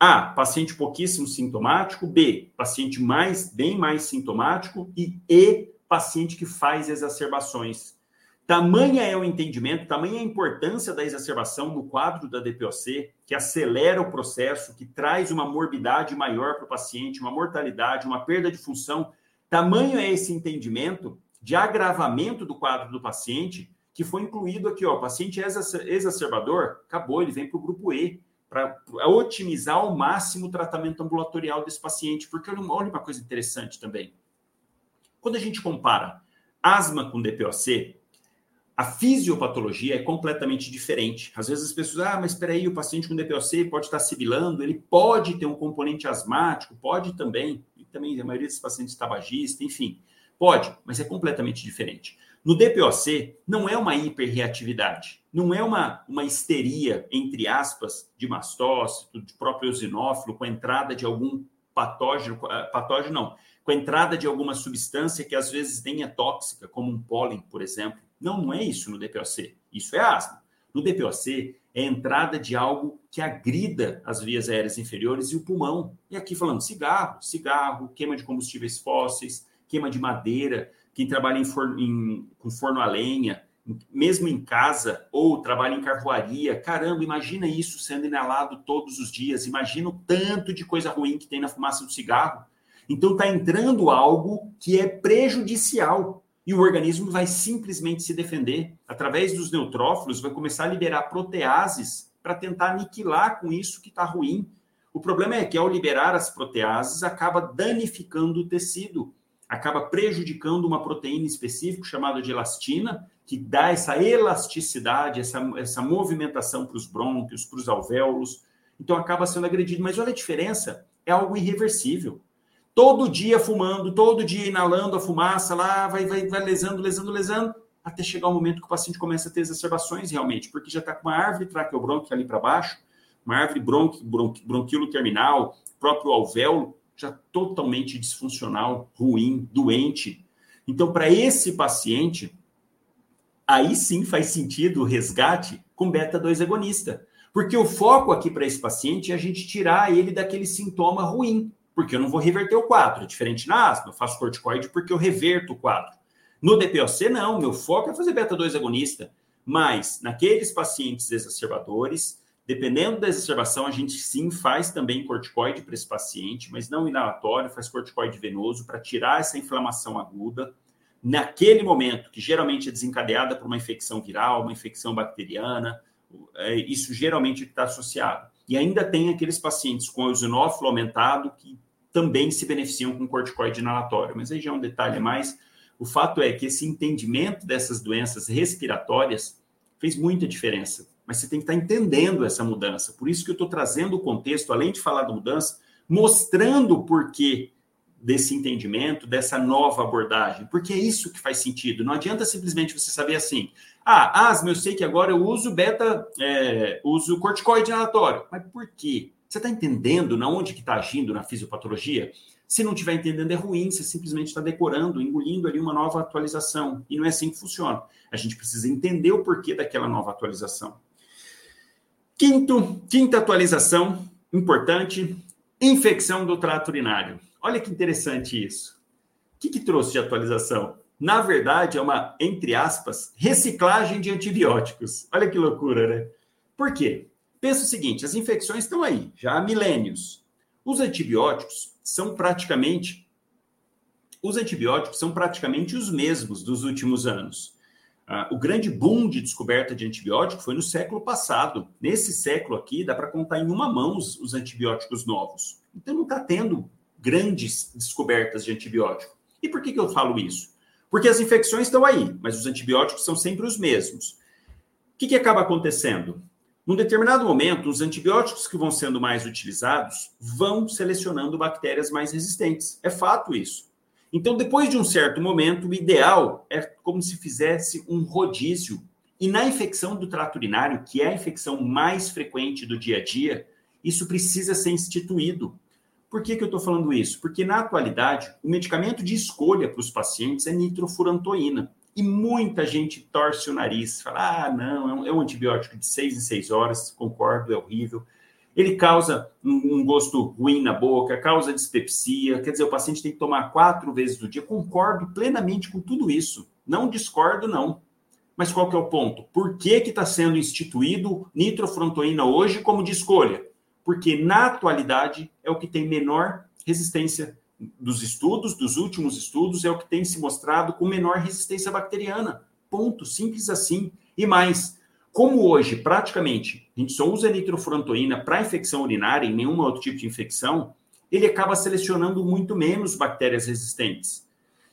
A, paciente pouquíssimo sintomático. B, paciente mais, bem mais sintomático. E E, paciente que faz exacerbações. Tamanha é o entendimento, tamanha é a importância da exacerbação no quadro da DPOC, que acelera o processo, que traz uma morbidade maior para o paciente, uma mortalidade, uma perda de função. Tamanho é esse entendimento de agravamento do quadro do paciente, que foi incluído aqui, ó, paciente exacerbador, acabou, ele vem para o grupo E para otimizar ao máximo o tratamento ambulatorial desse paciente. Porque olha uma coisa interessante também. Quando a gente compara asma com DPOC, a fisiopatologia é completamente diferente. Às vezes as pessoas, ah, mas espera aí, o paciente com DPOC pode estar sibilando, ele pode ter um componente asmático, pode também, e também a maioria dos pacientes tabagista, enfim, pode, mas é completamente diferente. No DPOC, não é uma hiperreatividade, não é uma, uma histeria, entre aspas, de mastócito, de próprio eosinófilo, com a entrada de algum patógeno, patógeno não, com a entrada de alguma substância que às vezes nem é tóxica, como um pólen, por exemplo. Não, não é isso no DPOC. Isso é asma. No DPOC, é a entrada de algo que agrida as vias aéreas inferiores e o pulmão. E aqui falando cigarro, cigarro, queima de combustíveis fósseis, queima de madeira, quem trabalha em forno, em, com forno a lenha, mesmo em casa, ou trabalha em carvoaria, caramba, imagina isso sendo inalado todos os dias, imagina o tanto de coisa ruim que tem na fumaça do cigarro. Então está entrando algo que é prejudicial e o organismo vai simplesmente se defender. Através dos neutrófilos, vai começar a liberar proteases para tentar aniquilar com isso que está ruim. O problema é que ao liberar as proteases, acaba danificando o tecido acaba prejudicando uma proteína específica chamada de elastina, que dá essa elasticidade, essa, essa movimentação para os brônquios, para os alvéolos. Então acaba sendo agredido. Mas olha a diferença, é algo irreversível. Todo dia fumando, todo dia inalando a fumaça lá, vai, vai, vai lesando, lesando, lesando, até chegar o momento que o paciente começa a ter exacerbações realmente, porque já está com uma árvore traqueobrônquica ali para baixo, uma árvore bronqui, bronqui, bronquilo terminal, próprio alvéolo, já totalmente disfuncional, ruim, doente. Então, para esse paciente, aí sim faz sentido o resgate com beta-2 agonista. Porque o foco aqui para esse paciente é a gente tirar ele daquele sintoma ruim, porque eu não vou reverter o quadro. É diferente na asma, eu faço corticoide porque eu reverto o quadro. No DPOC, não, meu foco é fazer beta-2 agonista. Mas naqueles pacientes exacerbadores, Dependendo da exacerbação, a gente sim faz também corticoide para esse paciente, mas não inalatório, faz corticoide venoso para tirar essa inflamação aguda. Naquele momento, que geralmente é desencadeada por uma infecção viral, uma infecção bacteriana, é, isso geralmente está associado. E ainda tem aqueles pacientes com eosinófilo aumentado que também se beneficiam com corticoide inalatório, mas aí já é um detalhe a mais. O fato é que esse entendimento dessas doenças respiratórias fez muita diferença mas você tem que estar entendendo essa mudança. Por isso que eu estou trazendo o contexto, além de falar da mudança, mostrando o porquê desse entendimento, dessa nova abordagem, porque é isso que faz sentido. Não adianta simplesmente você saber assim, ah, asma, eu sei que agora eu uso beta, é, uso corticoide inalatório. Mas por quê? Você está entendendo na onde que está agindo na fisiopatologia? Se não estiver entendendo, é ruim, você simplesmente está decorando, engolindo ali uma nova atualização. E não é assim que funciona. A gente precisa entender o porquê daquela nova atualização. Quinto, quinta atualização importante, infecção do trato urinário. Olha que interessante isso. O que, que trouxe de atualização? Na verdade, é uma, entre aspas, reciclagem de antibióticos. Olha que loucura, né? Por quê? Pensa o seguinte: as infecções estão aí, já há milênios. Os antibióticos são praticamente. Os antibióticos são praticamente os mesmos dos últimos anos. Ah, o grande boom de descoberta de antibiótico foi no século passado. Nesse século aqui, dá para contar em uma mão os, os antibióticos novos. Então, não está tendo grandes descobertas de antibiótico. E por que, que eu falo isso? Porque as infecções estão aí, mas os antibióticos são sempre os mesmos. O que, que acaba acontecendo? Num determinado momento, os antibióticos que vão sendo mais utilizados vão selecionando bactérias mais resistentes. É fato isso. Então, depois de um certo momento, o ideal é como se fizesse um rodízio. E na infecção do trato urinário, que é a infecção mais frequente do dia a dia, isso precisa ser instituído. Por que, que eu estou falando isso? Porque, na atualidade, o medicamento de escolha para os pacientes é nitrofurantoína. E muita gente torce o nariz, fala: ah, não, é um, antibiótico de seis em seis horas, concordo, é horrível. Ele causa um, gosto ruim na boca, causa dispepsia, quer dizer, o paciente tem que tomar quatro vezes do dia. Concordo plenamente com tudo isso. Não discordo, não. Mas qual que é o ponto? Por que está sendo instituído nitrofrontoína hoje como de escolha? Porque na atualidade é o que tem menor resistência dos estudos, dos últimos estudos, é o que tem se mostrado com menor resistência bacteriana. Ponto, simples assim. E mais, como hoje praticamente a gente só usa nitrofurantoína para infecção urinária e nenhum outro tipo de infecção, ele acaba selecionando muito menos bactérias resistentes.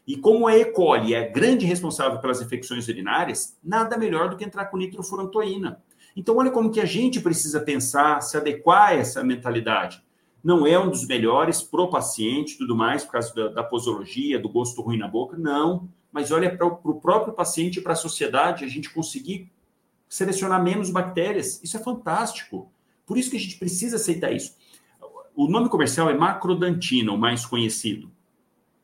E como a E. coli é grande responsável pelas infecções urinárias, nada melhor do que entrar com nitrofurantoína. Então, olha como que a gente precisa pensar, se adequar a essa mentalidade não é um dos melhores pro paciente tudo mais, por causa da, da, posologia, do gosto ruim na boca, não. Mas olha para o próprio paciente e para a sociedade, a gente conseguir selecionar menos bactérias. Isso é fantástico. Por isso que a gente precisa aceitar isso. O nome comercial é macrodantina, o mais conhecido.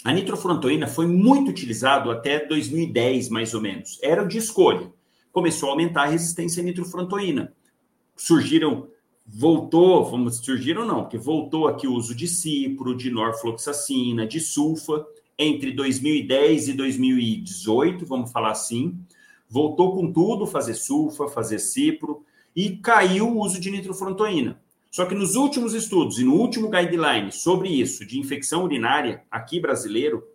A nitrofurantoína foi muito utilizado até 2010, mais ou menos. Era de escolha. Começou a aumentar a resistência à nitrofurantoína. Surgiram voltou, vamos surgir ou não, porque voltou aqui o uso de cipro, de norfloxacina, de sulfa, entre 2010 e 2018, vamos falar assim, voltou com tudo, fazer sulfa, fazer cipro, e caiu o uso de nitrofrontoína. Só que nos últimos estudos e no último guideline sobre isso, de infecção urinária, aqui brasileiro,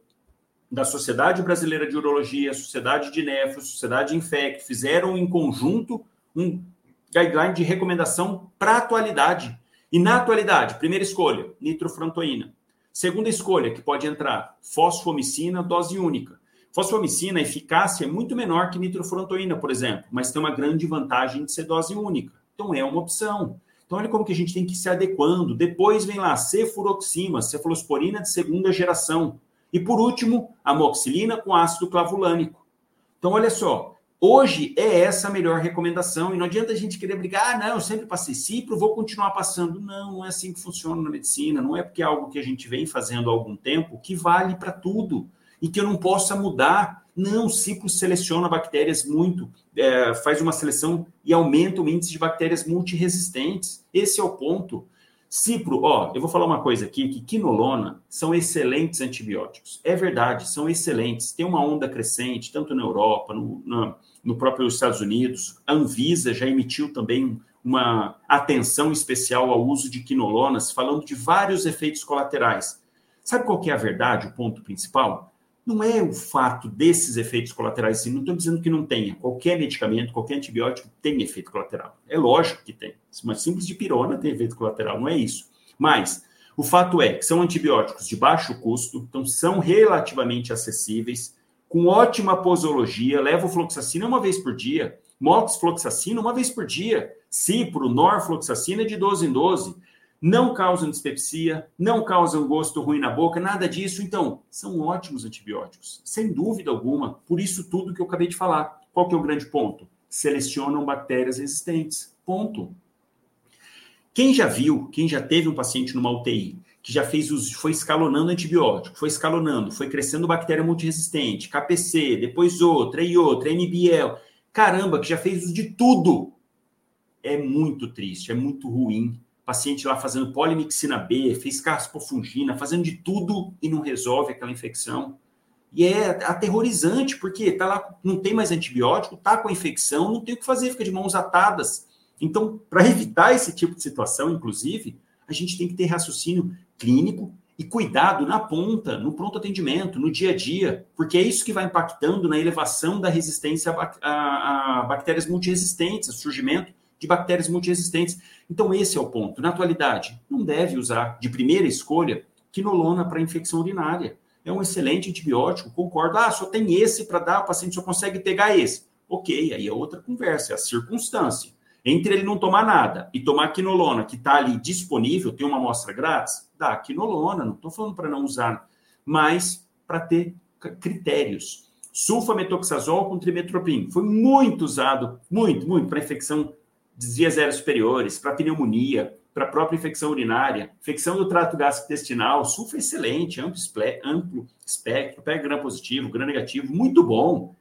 da Sociedade Brasileira de Urologia, Sociedade de Nefro, Sociedade Infect, fizeram em conjunto um guideline de recomendação para atualidade. E na atualidade, primeira escolha, nitrofrantoína. Segunda escolha, que pode entrar, fosfomicina, dose única. Fosfomicina, a eficácia é muito menor que nitrofrantoína, por exemplo, mas tem uma grande vantagem de ser dose única. Então é uma opção. Então olha como que a gente tem que ir se adequando. Depois vem lá cefuroxima, cefalosporina de segunda geração. E por último, amoxilina com ácido clavulânico. Então olha só, Hoje é essa a melhor recomendação e não adianta a gente querer brigar, ah, não, eu sempre passei cipro, vou continuar passando. Não, não é assim que funciona na medicina, não é porque é algo que a gente vem fazendo há algum tempo que vale para tudo e que eu não possa mudar. Não, o ciclo seleciona bactérias muito, é, faz uma seleção e aumenta o índice de bactérias multiresistentes. Esse é o ponto. Cipro, ó, eu vou falar uma coisa aqui, que quinolona são excelentes antibióticos. É verdade, são excelentes. Tem uma onda crescente, tanto na Europa, no, no próprio Estados Unidos. A Anvisa já emitiu também uma atenção especial ao uso de quinolonas, falando de vários efeitos colaterais. Sabe qual que é a verdade, o ponto principal? Não é o fato desses efeitos colaterais, assim, não estou dizendo que não tenha. Qualquer medicamento, qualquer antibiótico tem efeito colateral. É lógico que tem. Uma simples dipirona tem efeito colateral, não é isso. Mas o fato é que são antibióticos de baixo custo, então são relativamente acessíveis, com ótima posologia, levofloxacina uma vez por dia, moxifloxacina uma vez por dia, cipro, norfloxacina de 12 em 12, não causam dispepsia, não causam gosto ruim na boca, nada disso. Então, são ótimos antibióticos, sem dúvida alguma. Por isso tudo que eu acabei de falar. Qual que é o grande ponto? Selecionam bactérias resistentes. Ponto. Quem já viu, quem já teve um paciente numa UTI, que já fez os, foi escalonando antibiótico, foi escalonando, foi crescendo bactéria multiresistente, KPC, depois outra e outra, NBL, caramba, que já fez uso de tudo. É muito triste, é muito ruim paciente lá fazendo polimixina B, fez caspofungina, fazendo de tudo e não resolve aquela infecção. E é aterrorizante, porque tá lá, não tem mais antibiótico, tá com a infecção, não tem o que fazer, fica de mãos atadas. Então, para evitar esse tipo de situação, inclusive, a gente tem que ter raciocínio clínico e cuidado na ponta, no pronto atendimento, no dia a dia, porque é isso que vai impactando na elevação da resistência a, a, a bactérias multiresistentes, o surgimento de bactérias multiresistentes. Então, esse é o ponto. Na atualidade, não deve usar de primeira escolha quinolona para infecção urinária. É um excelente antibiótico, concordo. Ah, só tem esse para dar, o paciente só consegue pegar esse. Ok, aí é outra conversa, é a circunstância. Entre ele não tomar nada e tomar quinolona, que está ali disponível, tem uma amostra grátis, dá quinolona, não estou falando para não usar, mas para ter critérios. Sulfametoxazol com trimetoprim foi muito usado, muito, muito, para infecção desvias aéreas superiores, para pneumonia, para a própria infecção urinária, infecção do trato gastrointestinal, sulfo é excelente, amplo, amplo espectro, pega gram positivo, gram negativo, muito bom.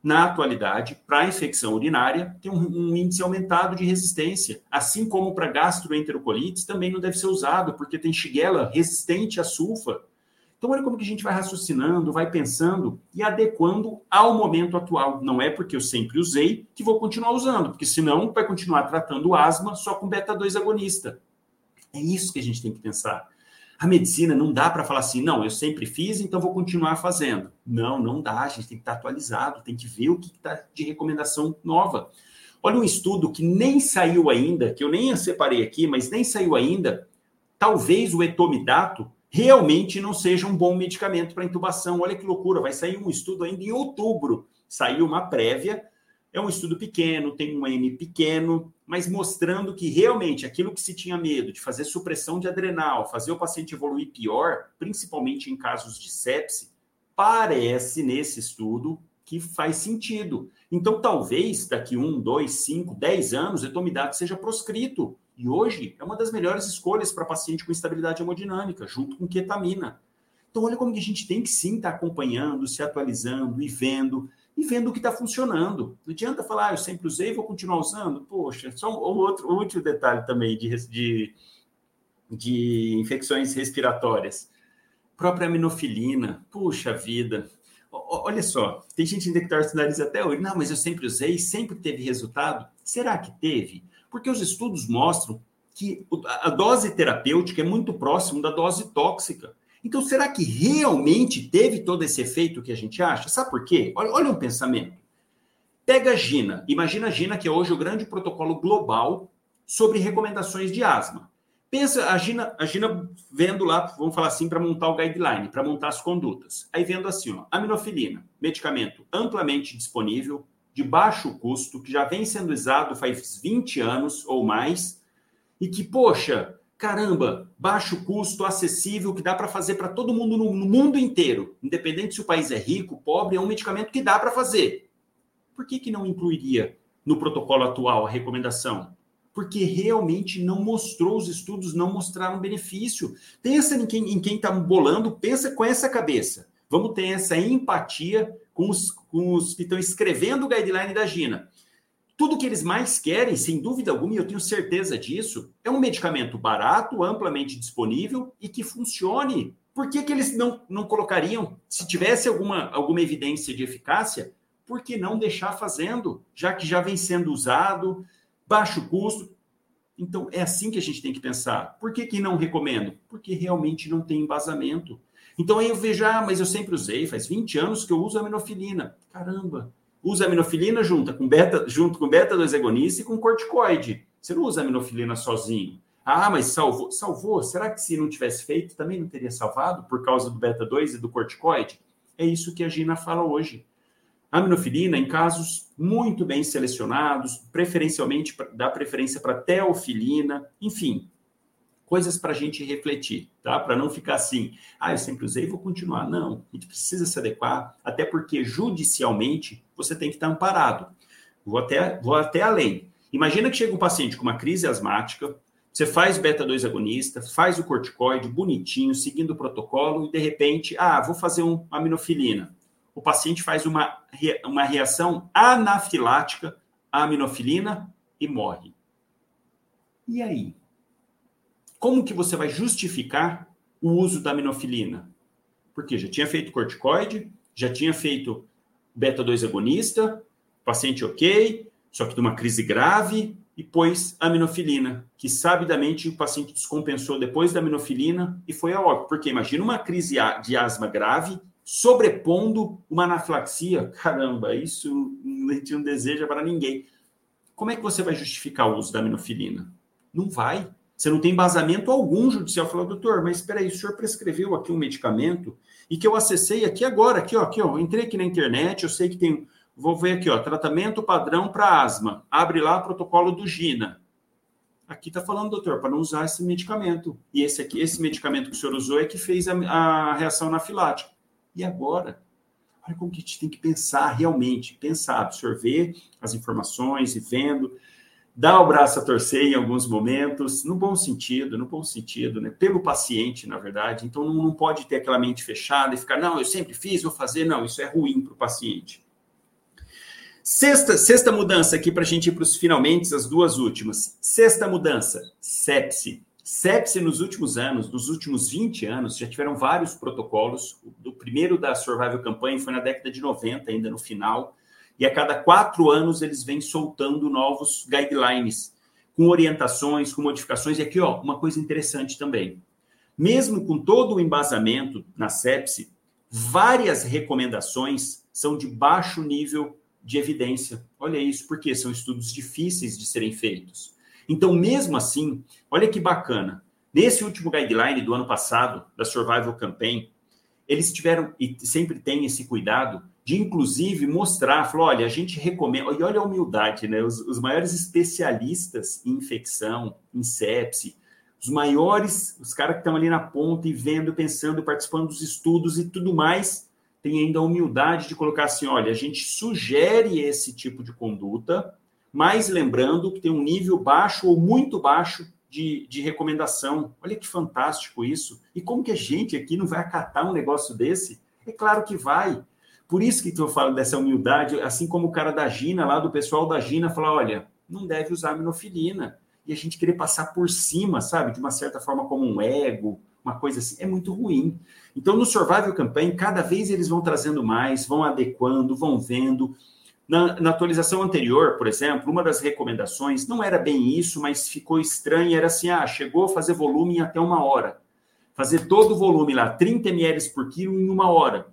na atualidade, para infecção urinária, tem um, um, índice aumentado de resistência. Assim como para gastroenterocolites, também não deve ser usado, porque tem shigella resistente à sulfa. Então, olha como que a gente vai raciocinando, vai pensando e adequando ao momento atual. Não é porque eu sempre usei que vou continuar usando, porque senão vai continuar tratando asma só com beta-2 agonista. É isso que a gente tem que pensar. A medicina não dá para falar assim, não, eu sempre fiz, então vou continuar fazendo. Não, não dá, a gente tem que estar atualizado, tem que ver o que está de recomendação nova. Olha um estudo que nem saiu ainda, que eu nem separei aqui, mas nem saiu ainda. Talvez o etomidato realmente não seja um bom medicamento para intubação. Olha que loucura, vai sair um estudo ainda em outubro. Saiu uma prévia é um estudo pequeno, tem um N pequeno, mas mostrando que realmente aquilo que se tinha medo de fazer supressão de adrenal, fazer o paciente evoluir pior, principalmente em casos de sepse, parece nesse estudo que faz sentido. Então, talvez daqui um, dois, cinco, dez anos, etomidato seja proscrito. E hoje é uma das melhores escolhas para paciente com instabilidade hemodinâmica, junto com ketamina. Então, olha como que a gente tem que sim estar tá acompanhando, se atualizando e vendo e vendo o que está funcionando. Não adianta falar, ah, eu sempre usei, vou continuar usando. Poxa, só um outro último detalhe também de, de, de infecções respiratórias. Própria aminofilina, puxa vida. O, olha só, tem gente ainda que nariz até hoje. Não, mas eu sempre usei, sempre teve resultado. Será que teve? Porque os estudos mostram que a dose terapêutica é muito próximo da dose tóxica. Então, será que realmente teve todo esse efeito que a gente acha? Sabe por quê? Olha, olha um pensamento. Pega a Gina. Imagina a Gina, que é hoje o grande protocolo global sobre recomendações de asma. Pensa, a Gina, a Gina vendo lá, vamos falar assim, para montar o guideline, para montar as condutas. Aí vendo assim, ó, aminofilina, medicamento amplamente disponível, de baixo custo, que já vem sendo usado faz 20 anos ou mais, e que, poxa, caramba, baixo custo, acessível, que dá para fazer para todo mundo no, no, mundo inteiro, independente se o país é rico, pobre, é um medicamento que dá para fazer. Por que, que não incluiria no protocolo atual a recomendação? Porque realmente não mostrou, os estudos não mostraram benefício. Pensa em quem está bolando, pensa com essa cabeça. Vamos ter essa empatia com os, com os que estão escrevendo o guideline da Gina. Tudo que eles mais querem, sem dúvida alguma, e eu tenho certeza disso, é um medicamento barato, amplamente disponível e que funcione. Por que, que eles não, não colocariam, se tivesse alguma, alguma evidência de eficácia, por que não deixar fazendo, já que já vem sendo usado, baixo custo? Então, é assim que a gente tem que pensar. Por que, que não recomendo? Porque realmente não tem embasamento. Então, aí eu vejo, ah, mas eu sempre usei, faz 20 anos que eu uso aminofilina. Caramba, usa aminofilina junto com beta, junto com beta-2 agonista e com corticoide. Você não usa aminofilina sozinho. Ah, mas salvou. Salvou? Será que se não tivesse feito, também não teria salvado por causa do beta-2 e do corticoide? É isso que a Gina fala hoje. Aminofilina, em casos muito bem selecionados, preferencialmente dá preferência para teofilina, enfim, coisas para a gente refletir, tá? Para não ficar assim, ah, eu sempre usei vou continuar. Não, a gente precisa se adequar, até porque judicialmente você tem que estar amparado. Vou até, vou até além. Imagina que chega um paciente com uma crise asmática, você faz beta-2 agonista, faz o corticoide bonitinho, seguindo o protocolo, e de repente, ah, vou fazer um aminofilina. O paciente faz uma, uma reação anafilática à aminofilina e morre. E aí? Como que você vai justificar o uso da aminofilina? Porque já tinha feito corticoide, já tinha feito beta-2 agonista, paciente ok, só que de uma crise grave, e pôs aminofilina, que sabidamente o paciente descompensou depois da aminofilina e foi a óbito. Porque imagina uma crise de asma grave sobrepondo uma anafilaxia. Caramba, isso a gente não deseja para ninguém. Como é que você vai justificar o uso da aminofilina? Não vai. Você não tem embasamento algum judicial. Falou, doutor, mas espera aí, o senhor prescreveu aqui um medicamento e que eu acessei aqui agora, aqui, ó, aqui, ó, entrei aqui na internet, eu sei que tem, vou ver aqui, ó, tratamento padrão para asma. Abre lá protocolo do GINA. Aqui está falando, doutor, para não usar esse medicamento. E esse aqui, esse medicamento que o senhor usou é que fez a, a reação anafilática. E agora? Olha como que a gente tem que pensar realmente, pensar, absorver as informações e vendo dá o braço a torcer em alguns momentos, no bom sentido, no bom sentido, né? Pelo paciente, na verdade. Então não, não pode ter aquela mente fechada e ficar, não, eu sempre fiz, vou fazer, não, isso é ruim para o paciente. Sexta, sexta mudança aqui para a gente ir para os finalmente, as duas últimas. Sexta mudança, sepse. Sepse nos últimos anos, nos últimos 20 anos, já tiveram vários protocolos. O primeiro da Survival Campaign foi na década de 90, ainda no final. E a cada quatro anos eles vêm soltando novos guidelines, com orientações, com modificações. E aqui, ó, uma coisa interessante também. Mesmo com todo o embasamento na sepse, várias recomendações são de baixo nível de evidência. Olha isso, porque são estudos difíceis de serem feitos. Então, mesmo assim, olha que bacana. Nesse último guideline do ano passado, da Survival Campaign, eles tiveram, e sempre têm esse cuidado, de inclusive mostrar, falou, olha, a gente recomenda, e olha a humildade, né? Os, os maiores especialistas em infecção, em sepse, os maiores, os caras que estão ali na ponta e vendo, pensando, participando dos estudos e tudo mais, tem ainda a humildade de colocar assim: olha, a gente sugere esse tipo de conduta, mas lembrando que tem um nível baixo ou muito baixo de, de recomendação. Olha que fantástico isso. E como que a gente aqui não vai acatar um negócio desse? É claro que vai. Por isso que eu falo dessa humildade, assim como o cara da Gina, lá do pessoal da Gina, falar: olha, não deve usar minofilina. E a gente querer passar por cima, sabe, de uma certa forma, como um ego, uma coisa assim, é muito ruim. Então, no Survival Campaign, cada vez eles vão trazendo mais, vão adequando, vão vendo. Na, na, atualização anterior, por exemplo, uma das recomendações não era bem isso, mas ficou estranha, era assim, ah, chegou a fazer volume em até uma hora. Fazer todo o volume lá, 30 ml por quilo em uma hora.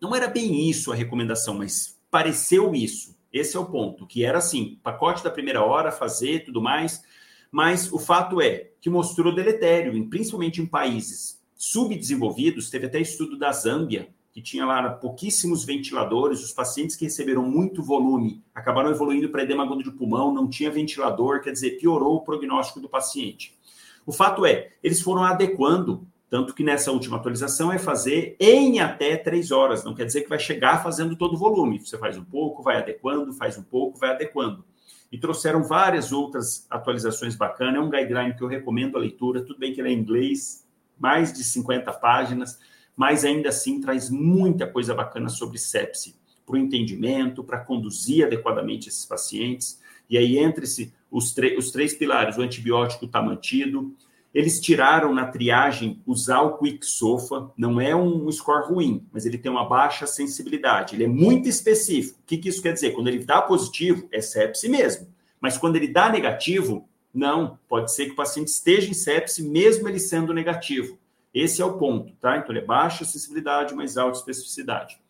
Não era bem isso a recomendação, mas pareceu isso. Esse é o ponto, que era assim, pacote da primeira hora, fazer tudo mais, mas o fato é que mostrou deletério, principalmente em países subdesenvolvidos. Teve até estudo da Zâmbia, que tinha lá pouquíssimos ventiladores, os pacientes que receberam muito volume acabaram evoluindo para edema agudo de pulmão, não tinha ventilador, quer dizer, piorou o prognóstico do paciente. O fato é, eles foram adequando, tanto que nessa última atualização é fazer em até três horas, não quer dizer que vai chegar fazendo todo o volume. Você faz um pouco, vai adequando, faz um pouco, vai adequando e trouxeram várias outras atualizações bacanas. É um guideline que eu recomendo a leitura. Tudo bem que ele é em inglês, mais de 50 páginas, mas ainda assim traz muita coisa bacana sobre sepse, para o entendimento, para conduzir adequadamente esses pacientes. E aí, entre -se os, os três pilares, o antibiótico está mantido, eles tiraram na triagem usar o Quick Sofa, não é um score ruim, mas ele tem uma baixa sensibilidade, ele é muito específico. O que, que isso quer dizer? Quando ele dá positivo, é sepse mesmo. Mas quando ele dá negativo, não, pode ser que o paciente esteja em sepse mesmo ele sendo negativo. Esse é o ponto, tá? Então ele é baixa sensibilidade, mas alta especificidade.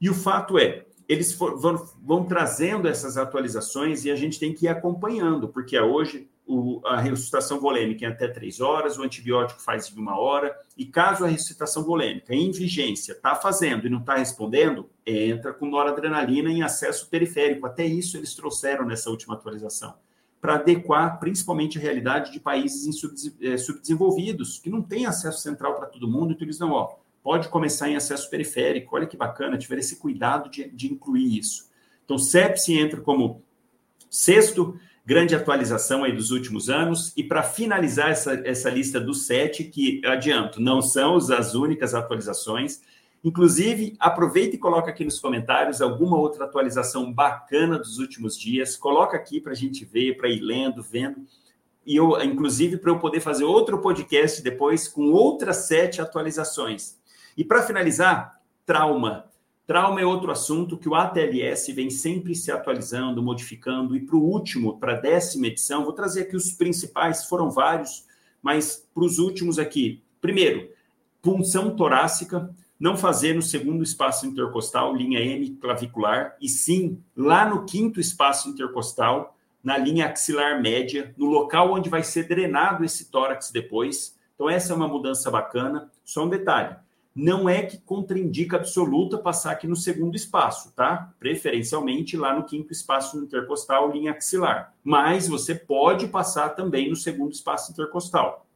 E o fato é, eles for, vão, vão, trazendo essas atualizações e a gente tem que ir acompanhando, porque hoje o, a ressuscitação volêmica em até três horas, o antibiótico faz em uma hora, e caso a ressuscitação volêmica em vigência está fazendo e não está respondendo, entra com noradrenalina em acesso periférico. Até isso eles trouxeram nessa última atualização, para adequar principalmente a realidade de países eh, subdesenvolvidos, que não têm acesso central para todo mundo, então eles não, ó, pode começar em acesso periférico. Olha que bacana, tiver esse cuidado de, de incluir isso. Então, sepsi entra como sexto, grande atualização aí dos últimos anos. E para finalizar essa, essa lista dos sete, que adianto, não são as únicas atualizações. Inclusive, aproveita e coloca aqui nos comentários alguma outra atualização bacana dos últimos dias. Coloca aqui para a gente ver, para ir lendo, vendo. E eu, inclusive, para eu poder fazer outro podcast depois com outras sete atualizações. E para finalizar, trauma. Trauma é outro assunto que o ATLS vem sempre se atualizando, modificando. E para o último, para a décima edição, vou trazer aqui os principais, foram vários, mas para os últimos aqui. Primeiro, punção torácica, não fazer no segundo espaço intercostal, linha M clavicular, e sim lá no quinto espaço intercostal, na linha axilar média, no local onde vai ser drenado esse tórax depois. Então, essa é uma mudança bacana. Só um detalhe: não é que contraindica absoluta passar aqui no segundo espaço, tá? Preferencialmente lá no quinto espaço intercostal, linha axilar. Mas você pode passar também no segundo espaço intercostal.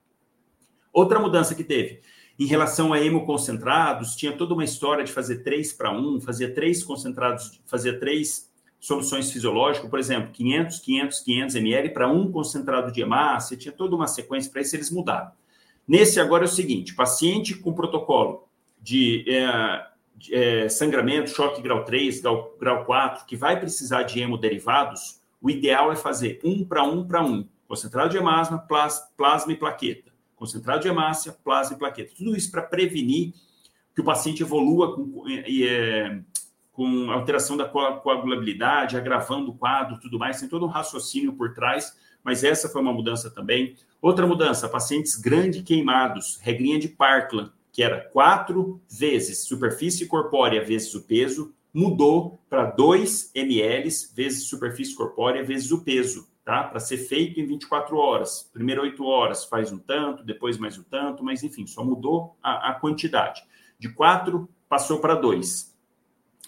Outra mudança que teve, em relação a hemoconcentrados, tinha toda uma história de fazer três para um, fazia três concentrados, fazia três soluções fisiológicas, por exemplo, 500, 500, 500 ml para um concentrado de hemácia, tinha toda uma sequência para isso, eles mudaram. Nesse agora é o seguinte, paciente com protocolo de, é, é, sangramento, choque grau 3, grau, grau 4, que vai precisar de hemoderivados, o ideal é fazer um para um para um. Concentrado de hemácia, plasma e plaqueta. Concentrado de hemácia, plasma e plaqueta. Tudo isso para prevenir que o paciente evolua com, é, com alteração da coagulabilidade, agravando o quadro, tudo mais. Tem todo um raciocínio por trás, mas essa foi uma mudança também. Outra mudança, pacientes grande queimados, regrinha de Parkland, que era quatro vezes superfície corpórea vezes o peso, mudou para 2 ml vezes superfície corpórea vezes o peso, tá? Para ser feito em 24 horas. Primeiro 8 horas faz um tanto, depois mais um tanto, mas enfim, só mudou a, a quantidade. De 4 passou para 2.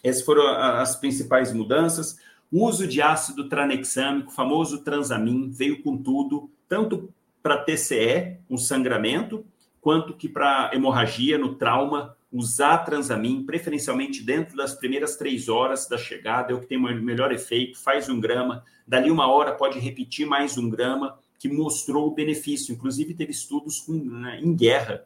Essas foram as principais mudanças. O uso de ácido tranexâmico, famoso transamin, veio com tudo, tanto para TCE, um sangramento, quanto que para hemorragia no trauma, usar transamin, preferencialmente dentro das primeiras três horas da chegada, é o que tem o melhor efeito, faz um grama, dali uma hora pode repetir mais um grama, que mostrou o benefício. Inclusive, teve estudos com, né, em guerra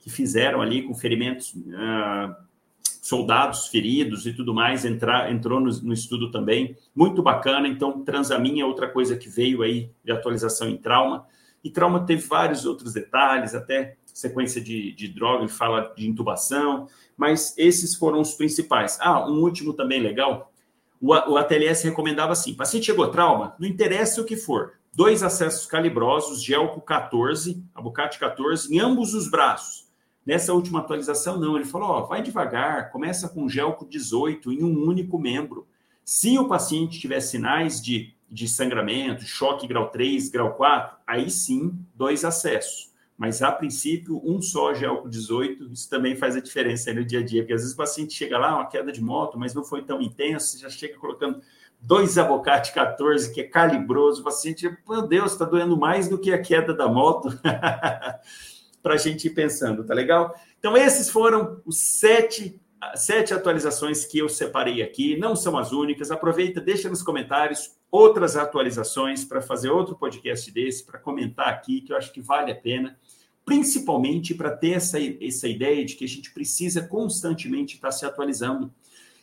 que fizeram ali com ferimentos, uh, soldados feridos e tudo mais, entrar, entrou no, no, estudo também. Muito bacana. Então, transamin é outra coisa que veio aí de atualização em trauma. E trauma teve vários outros detalhes, até sequência de, de droga, ele fala de intubação, mas esses foram os principais. Ah, um último também legal. O, o ATLS recomendava assim: paciente chegou trauma, não interessa o que for, dois acessos calibrosos, Gelco 14, Abucate 14, em ambos os braços. Nessa última atualização, não. Ele falou: ó, vai devagar, começa com Gelco 18 em um único membro. Se o paciente tiver sinais de, de sangramento, choque grau 3, grau 4, aí sim, dois acessos. Mas, a princípio, um só gel 18, isso também faz a diferença no dia a dia, porque às vezes o paciente chega lá, uma queda de moto, mas não foi tão intenso, já chega colocando dois abocate 14, que é calibroso, o paciente, meu Deus, está doendo mais do que a queda da moto, para a gente ir pensando, tá legal? Então, esses foram os sete, sete atualizações que eu separei aqui, não são as únicas, aproveita, deixa nos comentários outras atualizações para fazer outro podcast desse, para comentar aqui, que eu acho que vale a pena principalmente para ter essa, essa ideia de que a gente precisa constantemente estar tá se atualizando.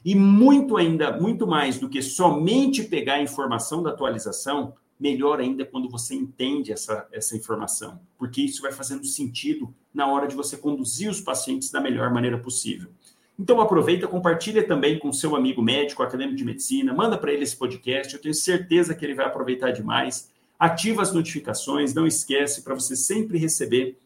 E muito ainda, muito mais do que somente pegar a informação da atualização, melhor ainda quando você entende essa, essa informação, porque isso vai fazendo sentido na hora de você conduzir os pacientes da melhor maneira possível. Então aproveita, compartilha também com seu amigo médico, acadêmico de medicina, manda para ele esse podcast, eu tenho certeza que ele vai aproveitar demais. Ativa as notificações, não esquece para você sempre receber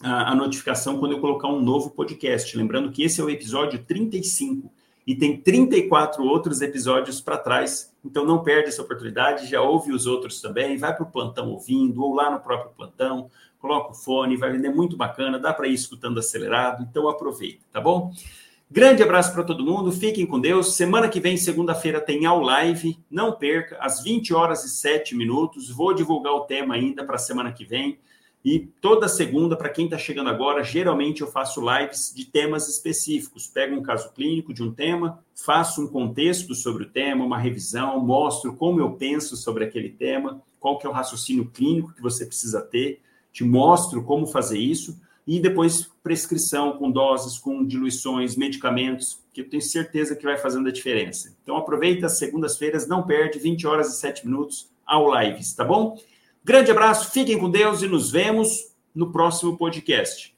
a, a notificação quando eu colocar um novo podcast. Lembrando que esse é o episódio 35 e tem 34 outros episódios para trás. Então não perde essa oportunidade, já ouve os outros também, vai para o plantão ouvindo, ou lá no próprio plantão, coloca o fone, vai vender muito bacana, dá para ir escutando acelerado, então aproveita, tá bom? Grande abraço para todo mundo, fiquem com Deus. Semana que vem, segunda-feira, tem ao live, não perca, às 20 horas e 7 minutos. Vou divulgar o tema ainda para a semana que vem. E toda segunda, para quem está chegando agora, geralmente eu faço lives de temas específicos. Pego um caso clínico de um tema, faço um contexto sobre o tema, uma revisão, mostro como eu penso sobre aquele tema, qual que é o raciocínio clínico que você precisa ter, te mostro como fazer isso, e depois prescrição com doses, com diluições, medicamentos, que eu tenho certeza que vai fazendo a diferença. Então aproveita as segundas-feiras, não perde, 20 horas e 7 minutos ao lives, tá bom? Grande abraço, fiquem com Deus e nos vemos no próximo podcast.